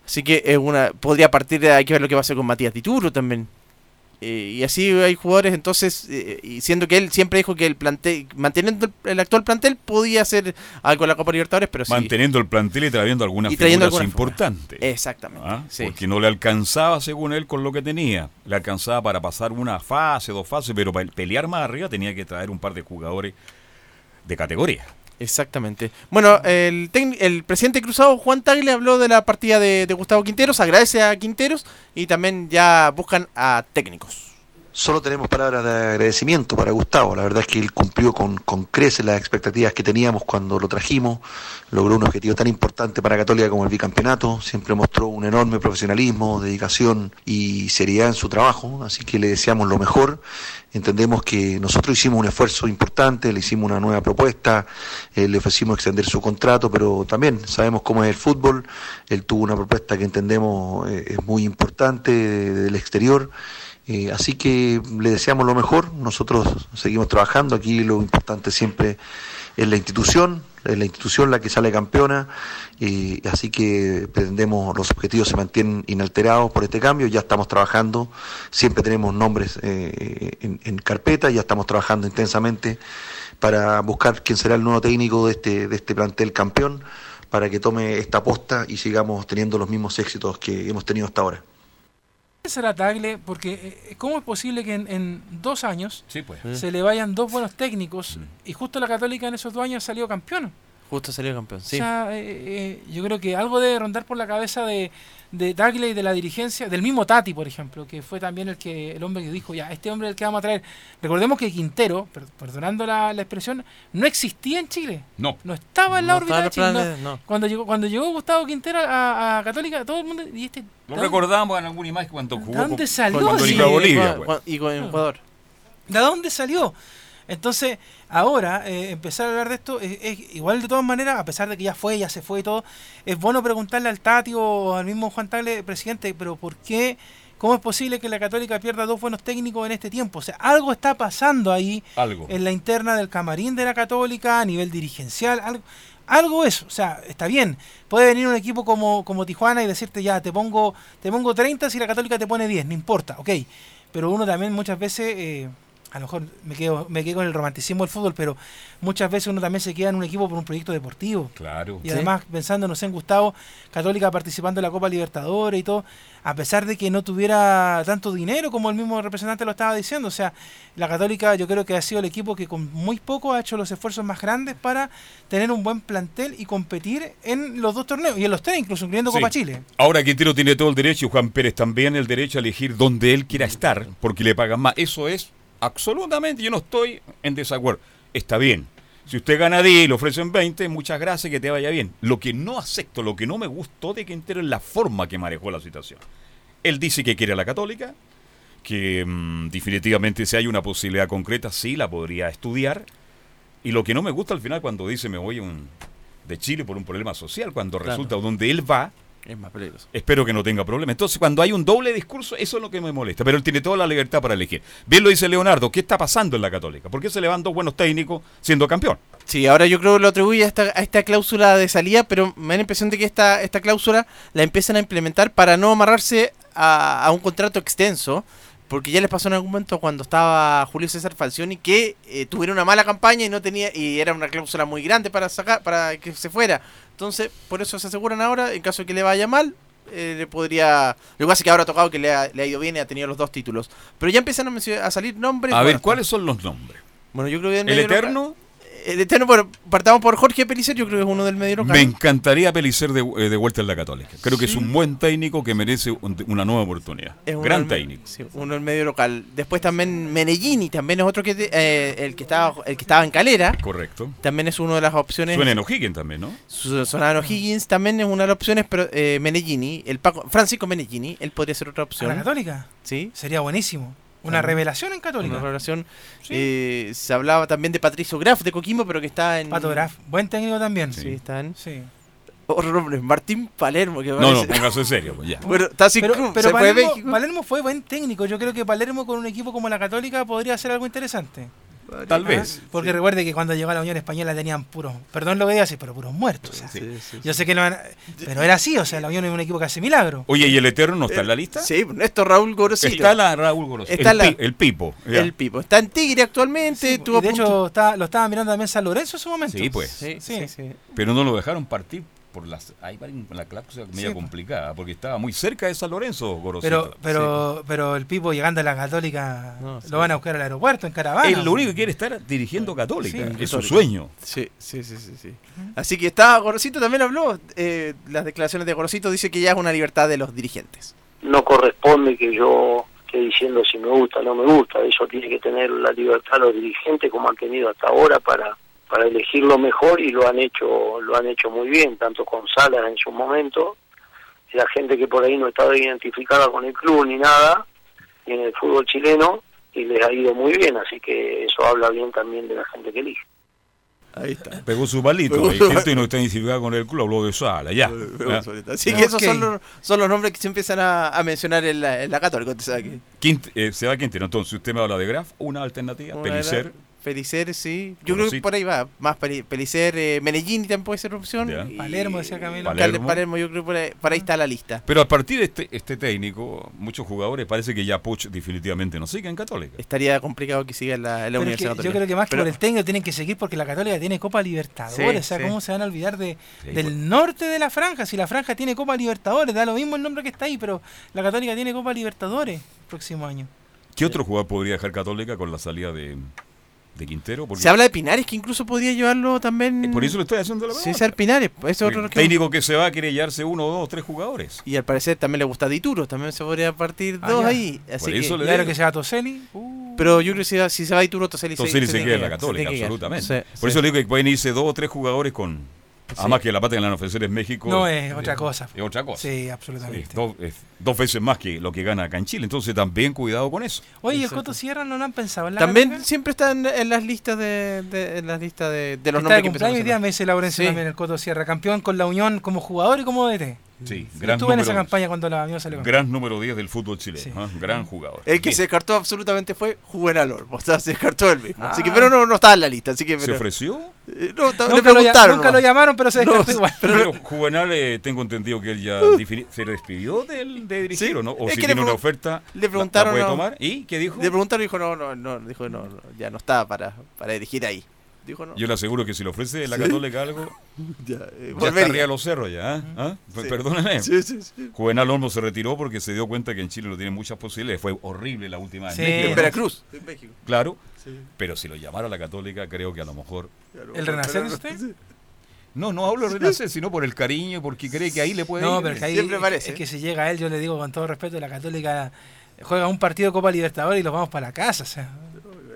Speaker 2: Así que es una podría partir de hay que ver lo que va a hacer con Matías Dituro también. Eh, y así hay jugadores entonces eh, y siendo que él siempre dijo que el plantel manteniendo el, el actual plantel podía hacer algo en la Copa Libertadores, pero sí.
Speaker 1: Manteniendo el plantel y trayendo algunas
Speaker 2: Y trayendo
Speaker 1: figuras
Speaker 2: algunas
Speaker 1: importantes.
Speaker 2: Exactamente.
Speaker 1: ¿ah?
Speaker 2: sí.
Speaker 1: Porque no le alcanzaba, según él, con lo que tenía. Le alcanzaba para pasar una fase, dos fases, pero para pelear más arriba tenía que traer un par de jugadores de categoría.
Speaker 2: Exactamente. Bueno, el, el presidente cruzado Juan Tagle habló de la partida de, de Gustavo Quinteros, agradece a Quinteros y también ya buscan a técnicos.
Speaker 16: Solo tenemos palabras de agradecimiento para Gustavo. La verdad es que él cumplió con, con creces las expectativas que teníamos cuando lo trajimos. Logró un objetivo tan importante para Católica como el bicampeonato. Siempre mostró un enorme profesionalismo, dedicación y seriedad en su trabajo. Así que le deseamos lo mejor. Entendemos que nosotros hicimos un esfuerzo importante, le hicimos una nueva propuesta, eh, le ofrecimos extender su contrato, pero también sabemos cómo es el fútbol. Él tuvo una propuesta que entendemos eh, es muy importante de- del exterior. Eh, así que le deseamos lo mejor, nosotros seguimos trabajando, aquí lo importante siempre es la institución, es la institución la que sale campeona, eh, así que pretendemos, los objetivos se mantienen inalterados por este cambio, ya estamos trabajando, siempre tenemos nombres eh, en, en carpeta, ya estamos trabajando intensamente para buscar quién será el nuevo técnico de este, de este plantel campeón, para que tome esta posta y sigamos teniendo los mismos éxitos que hemos tenido hasta ahora.
Speaker 6: ¿Qué será Tagle? Porque eh, ¿cómo es posible que en, en dos años
Speaker 1: Sí, pues.
Speaker 6: se le vayan dos buenos técnicos y justo la Católica en esos dos años salió campeón?
Speaker 2: Justo salió campeón, sí.
Speaker 6: O sea, eh, eh, yo creo que algo debe rondar por la cabeza de, de Tagle y de la dirigencia, del mismo Tati, por ejemplo, que fue también el que el hombre que dijo, ya, este hombre es el que vamos a traer. Recordemos que Quintero, per- perdonando la, la expresión, no existía en Chile.
Speaker 1: No.
Speaker 6: No estaba en la
Speaker 2: No
Speaker 6: órbita de Chile.
Speaker 2: los
Speaker 6: no.
Speaker 2: planes, no.
Speaker 6: Cuando llegó cuando llegó Gustavo Quintero a, a Católica, todo el mundo... ¿Y este,
Speaker 1: Lo
Speaker 6: ¿de
Speaker 1: recordamos en alguna imagen cuando jugó.
Speaker 6: dónde
Speaker 1: con-
Speaker 6: salió? Sí,
Speaker 1: Bolivia. Pues.
Speaker 2: y con Ecuador.
Speaker 6: ¿De dónde salió? Entonces, ahora, eh, empezar a hablar de esto, es, es igual de todas maneras, a pesar de que ya fue, ya se fue y todo, es bueno preguntarle al Tati o al mismo Juan Tagle, presidente, pero ¿por qué? ¿Cómo es posible que la Católica pierda dos buenos técnicos en este tiempo? O sea, algo está pasando ahí
Speaker 1: Algo.
Speaker 6: en la interna del camarín de la Católica, a nivel dirigencial, algo, algo eso, o sea, está bien. Puede venir un equipo como, como Tijuana y decirte ya, te pongo, te pongo 30 si la Católica te pone 10, no importa, ok. Pero uno también muchas veces, eh, a lo mejor me quedo, me quedo con el romanticismo del fútbol, pero muchas veces uno también se queda en un equipo por un proyecto deportivo.
Speaker 1: Claro.
Speaker 6: Y además, pensando, no sé, en Gustavo, Católica participando en la Copa Libertadores y todo, a pesar de que no tuviera tanto dinero como el mismo representante lo estaba diciendo. O sea, la Católica yo creo que ha sido el equipo que con muy poco ha hecho los esfuerzos más grandes para tener un buen plantel y competir en los dos torneos, y en los tres, incluso incluyendo
Speaker 1: Sí.
Speaker 6: Copa Chile.
Speaker 1: Ahora Quintero tiene todo el derecho y Juan Pérez también el derecho a elegir donde él quiera estar, porque le pagan más. Eso es absolutamente, yo no estoy en desacuerdo. Está bien. Si usted gana 10 y le ofrecen 20, muchas gracias, que te vaya bien. Lo que no acepto, lo que no me gustó de Quintero es la forma que manejó la situación. Él dice que quiere a la católica, que mm, definitivamente si hay una posibilidad concreta, sí la podría estudiar. Y lo que no me gusta al final cuando dice me voy un- de Chile por un problema social, cuando
Speaker 2: Claro.
Speaker 1: resulta donde él va,
Speaker 2: Es más peligroso.
Speaker 1: Espero que no tenga problema. Entonces, cuando hay un doble discurso, eso es lo que me molesta. Pero él tiene toda la libertad para elegir. Bien lo dice Leonardo, ¿qué está pasando en la Católica? ¿Por qué se le van dos buenos técnicos siendo campeón?
Speaker 2: Sí, ahora yo creo que lo atribuye a esta, a esta cláusula de salida, pero me da la impresión de que esta, esta cláusula la empiezan a implementar para no amarrarse a, a un contrato extenso, porque ya les pasó en algún momento cuando estaba Julio César Falcioni que eh, tuvieron una mala campaña y no tenía y era una cláusula muy grande para sacar para que se fuera. Entonces, por eso se aseguran ahora, en caso de que le vaya mal, eh, le podría... Lo que pasa es que ahora ha tocado que le ha, le ha ido bien y ha tenido los dos títulos. Pero ya empiezan a, salir nombres.
Speaker 1: A ver, ¿cuáles son los nombres?
Speaker 2: Bueno, yo creo que
Speaker 1: ¿El Eterno?
Speaker 2: Eterno, bueno, partamos por Jorge Pelicer, yo creo que es uno del medio local.
Speaker 1: Me encantaría Pelicer de, eh, de vuelta en la Católica. Creo que es un buen técnico que merece un- una nueva oportunidad.
Speaker 2: Es uno
Speaker 1: Gran técnico.
Speaker 2: sí, uno del medio local. Después también Menellini, también es otro que eh, el que estaba el que estaba en Calera.
Speaker 1: Correcto.
Speaker 2: También es una de las opciones.
Speaker 1: Suena en O'Higgins también, ¿no?
Speaker 2: Su- Sonado Higgins también es una de las opciones, pero eh, Menellini, el Paco, Francisco Menellini, él podría ser otra
Speaker 6: ¿A
Speaker 2: opción.
Speaker 6: la Católica?
Speaker 2: Sí.
Speaker 6: Sería buenísimo. Una
Speaker 2: También.
Speaker 6: revelación en Católica.
Speaker 2: Una revelación. Eh, se hablaba también de Patricio Graf de Coquimbo, pero que está en.
Speaker 6: Pato Graf, buen técnico también.
Speaker 2: Sí, está en.
Speaker 6: Sí.
Speaker 2: Otro nombre, Martín Palermo. Que
Speaker 1: No, no, en serio, pues ya.
Speaker 2: Bueno, está sin
Speaker 6: Pero,
Speaker 2: club,
Speaker 6: pero
Speaker 2: se fue
Speaker 6: Palermo,
Speaker 2: México.
Speaker 6: Palermo fue buen técnico. Yo creo que Palermo con un equipo como la Católica podría hacer algo interesante.
Speaker 1: Tal
Speaker 6: Ah,
Speaker 1: vez.
Speaker 6: Porque recuerde que cuando llegó a la Unión Española tenían puros, perdón lo que diga así, pero puros muertos. o sea. Yo sé que no pero era así, o sea, la Unión es un equipo que hace milagro.
Speaker 1: Oye, ¿y el Eterno no está en la lista?
Speaker 2: Sí, esto Raúl Gorosito.
Speaker 1: Está la Raúl Gorosito.
Speaker 2: Está
Speaker 1: el,
Speaker 2: la-
Speaker 1: el Pipo. ya.
Speaker 2: El Pipo. Está en Tigre actualmente. tuvo
Speaker 6: Y de
Speaker 2: punto-
Speaker 6: hecho, está- lo estaba mirando también San Lorenzo en su momento.
Speaker 1: Sí, pues.
Speaker 2: Sí, sí, sí.
Speaker 1: Pero no lo dejaron partir por las ahí va en la cláusula media
Speaker 6: Sí,
Speaker 1: complicada, porque estaba muy cerca de San Lorenzo, Gorosito.
Speaker 6: Pero, pero, pero el Pipo llegando a la Católica
Speaker 2: sí.
Speaker 6: lo van a buscar al aeropuerto en caravana.
Speaker 1: Él lo único que quiere es estar dirigiendo Católica,
Speaker 2: Sí,
Speaker 1: es su sueño.
Speaker 2: Sí, sí, sí, sí, sí. Así que está, Gorosito también habló. eh, las declaraciones de Gorosito dice que ya es una libertad de los dirigentes.
Speaker 17: no corresponde que yo esté diciendo si me gusta o no me gusta. Eso tiene que tener la libertad los dirigentes como han tenido hasta ahora para para elegir lo mejor y lo han hecho lo han hecho muy bien, tanto con Salas en su momento, y la gente que por ahí no estaba identificada con el club ni nada, y en el fútbol chileno, y les ha ido muy bien, así que eso habla bien también de la gente que elige.
Speaker 2: Ahí está.
Speaker 1: Pegó su palito,
Speaker 2: Pegó
Speaker 1: hay
Speaker 2: su
Speaker 1: gente que no está identificada con el club, habló de Sala, ya. Ya.
Speaker 2: Así que esos son los, son los nombres que se empiezan a, a mencionar en la, en la Católica.
Speaker 1: eh, se va Quintero, entonces usted me habla de Graf, una alternativa,
Speaker 2: Una
Speaker 1: Pelicer,
Speaker 2: era- Pelicer, sí. Yo creo que por ahí va. Más Pelicer, eh, Medellín también puede ser opción. Y-
Speaker 6: Palermo, decía Camilo.
Speaker 2: Alcalde
Speaker 1: Palermo.
Speaker 2: Palermo, yo creo que por ahí, por ahí está la lista.
Speaker 1: Pero a partir de este, este técnico, muchos jugadores parece que ya Puch definitivamente no sigue en Católica.
Speaker 2: Estaría complicado que siga en la, en la
Speaker 6: Pero es
Speaker 2: Universidad
Speaker 6: que yo creo que más que
Speaker 2: Pero-
Speaker 6: por el técnico tienen que seguir porque la Católica tiene Copa Libertadores.
Speaker 2: Sí,
Speaker 6: o sea,
Speaker 2: sí.
Speaker 6: ¿cómo se van a olvidar de,
Speaker 1: Sí,
Speaker 6: del
Speaker 1: pues.
Speaker 6: norte de la franja? Si la franja tiene Copa Libertadores, da lo mismo el nombre que está ahí, pero la Católica tiene Copa Libertadores el próximo año.
Speaker 1: ¿Qué otro jugador podría dejar Católica con la salida de, de Quintero? Porque
Speaker 2: Se habla de Pinares, que incluso podría llevarlo también.
Speaker 1: por eso le estoy haciendo la pregunta.
Speaker 2: César Pinares, pues, ese es otro
Speaker 1: el
Speaker 2: que-
Speaker 1: técnico que se va a querer llevarse uno, dos, tres jugadores.
Speaker 2: Y al parecer también le gusta Dituro, también se podría partir
Speaker 6: Ah,
Speaker 2: dos
Speaker 6: ya.
Speaker 2: ahí. Así
Speaker 1: Por
Speaker 2: que,
Speaker 1: eso le
Speaker 6: Claro que sea Toselli.
Speaker 2: Pero yo creo que si, va- si se va Dituro, Toselli,
Speaker 1: Entonces él se
Speaker 2: tiene
Speaker 1: queda en
Speaker 2: que
Speaker 1: la
Speaker 2: se
Speaker 1: Católica,
Speaker 2: que
Speaker 1: absolutamente.
Speaker 2: Sí,
Speaker 1: Por
Speaker 2: sí.
Speaker 1: eso le digo que pueden irse dos o tres jugadores con... Además que la pata que le van a ofrecer en México...
Speaker 6: No, es otra cosa.
Speaker 1: Es otra cosa.
Speaker 6: Sí, absolutamente.
Speaker 1: Sí, dos, es dos veces más que lo que gana acá en Chile. Entonces también cuidado con eso.
Speaker 6: Oye, ¿y el. Coto Sierra no lo han pensado en la
Speaker 2: También siempre están en las listas de, de- en las listas de, de los
Speaker 6: Está de
Speaker 2: nombres que
Speaker 6: cumpleaños hoy día, me dice Laurencio
Speaker 2: Sí.
Speaker 6: también el Coto Sierra, campeón con la Unión como jugador y como DT.
Speaker 1: Sí, gran
Speaker 6: Estuve en esa
Speaker 1: número-
Speaker 6: campaña cuando la Unión salió.
Speaker 1: Gran número 10 del fútbol chileno. ¿ah? Gran jugador.
Speaker 2: El que
Speaker 1: Bien.
Speaker 2: se descartó absolutamente fue Juvenal Olmo. O sea, se descartó él mismo. Así que,
Speaker 6: Ah.
Speaker 2: pero no, no estaba en la lista. Así que,
Speaker 1: ¿Se ofreció?
Speaker 2: Eh, no, ta- le
Speaker 6: Nunca, lo,
Speaker 2: preguntaron.
Speaker 6: nunca lo llamaron, pero se
Speaker 2: No,
Speaker 6: descartó igual.
Speaker 1: Pero, Juvenal, eh, tengo entendido que él ya defini- se despidió del, de dirigir,
Speaker 2: Sí,
Speaker 1: ¿o no? O
Speaker 2: es
Speaker 1: si
Speaker 2: que le
Speaker 1: tiene una oferta,
Speaker 2: le
Speaker 1: la-
Speaker 2: preguntaron,
Speaker 1: ¿la puede tomar? ¿Y qué dijo?
Speaker 2: Le preguntaron y dijo, no, no, no, dijo, no, no, ya no estaba para, para dirigir ahí. Dijo, no.
Speaker 1: Yo le aseguro que si le ofrece la
Speaker 2: Sí.
Speaker 1: Católica algo,
Speaker 2: Ya, eh,
Speaker 1: ya está
Speaker 2: volvería.
Speaker 1: arriba de los cerros ya. ¿ah? ¿Ah?
Speaker 2: Sí.
Speaker 1: Perdóname.
Speaker 2: Sí, sí, sí.
Speaker 1: Juvenal Olmo se retiró porque se dio cuenta que en Chile no tiene muchas posibilidades. Fue horrible la última vez.
Speaker 6: Sí.
Speaker 2: En Veracruz, en México.
Speaker 1: Claro.
Speaker 2: Sí.
Speaker 1: Pero si lo llamara a la Católica, creo que a lo mejor...
Speaker 6: ¿El Renacer usted?
Speaker 1: No, no hablo de renacer, sino por el cariño y porque cree que ahí le puede
Speaker 6: No,
Speaker 1: ir.
Speaker 6: pero es que ahí
Speaker 2: Siempre parece.
Speaker 6: es que si llega él, yo le digo con todo respeto, la Católica juega un partido de Copa Libertadores y los vamos para la casa, o sea,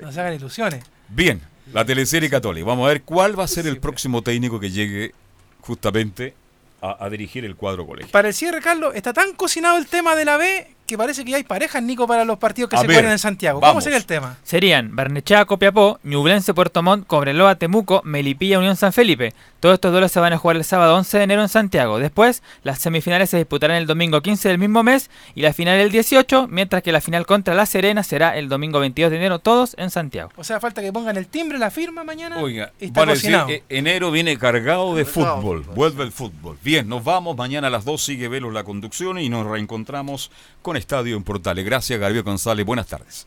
Speaker 6: no se hagan ilusiones.
Speaker 1: Bien, La teleserie católica. Vamos a ver cuál va a ser el próximo técnico que llegue justamente a, a dirigir el cuadro colegio.
Speaker 6: Para el cierre, Carlos, está tan cocinado el tema de la B que parece que ya hay parejas, Nico, para los partidos que
Speaker 1: A
Speaker 6: se
Speaker 1: ver,
Speaker 6: juegan en Santiago. ¿Cómo
Speaker 1: vamos.
Speaker 6: sería el tema?
Speaker 3: Serían Barnechea, Copiapó, Ñublense, Puerto Montt, Cobreloa, Temuco, Melipilla, Unión San Felipe. Todos estos duelos se van a jugar el sábado 11 de enero en Santiago. Después, las semifinales se disputarán el domingo 15 del mismo mes y la final el 18, mientras que la final contra La Serena será el domingo 22 de enero, todos en Santiago.
Speaker 6: O sea, falta que pongan el timbre, la firma mañana.
Speaker 1: Oiga,
Speaker 6: y está
Speaker 1: vale decir,
Speaker 6: cocinado.
Speaker 1: eh, enero viene cargado de fútbol. Vuelve el fútbol. Bien, nos vamos. Mañana a las 2 sigue Velos la conducción y nos reencontramos con Estadio en Portales. Gracias, Gabriel González. Buenas tardes.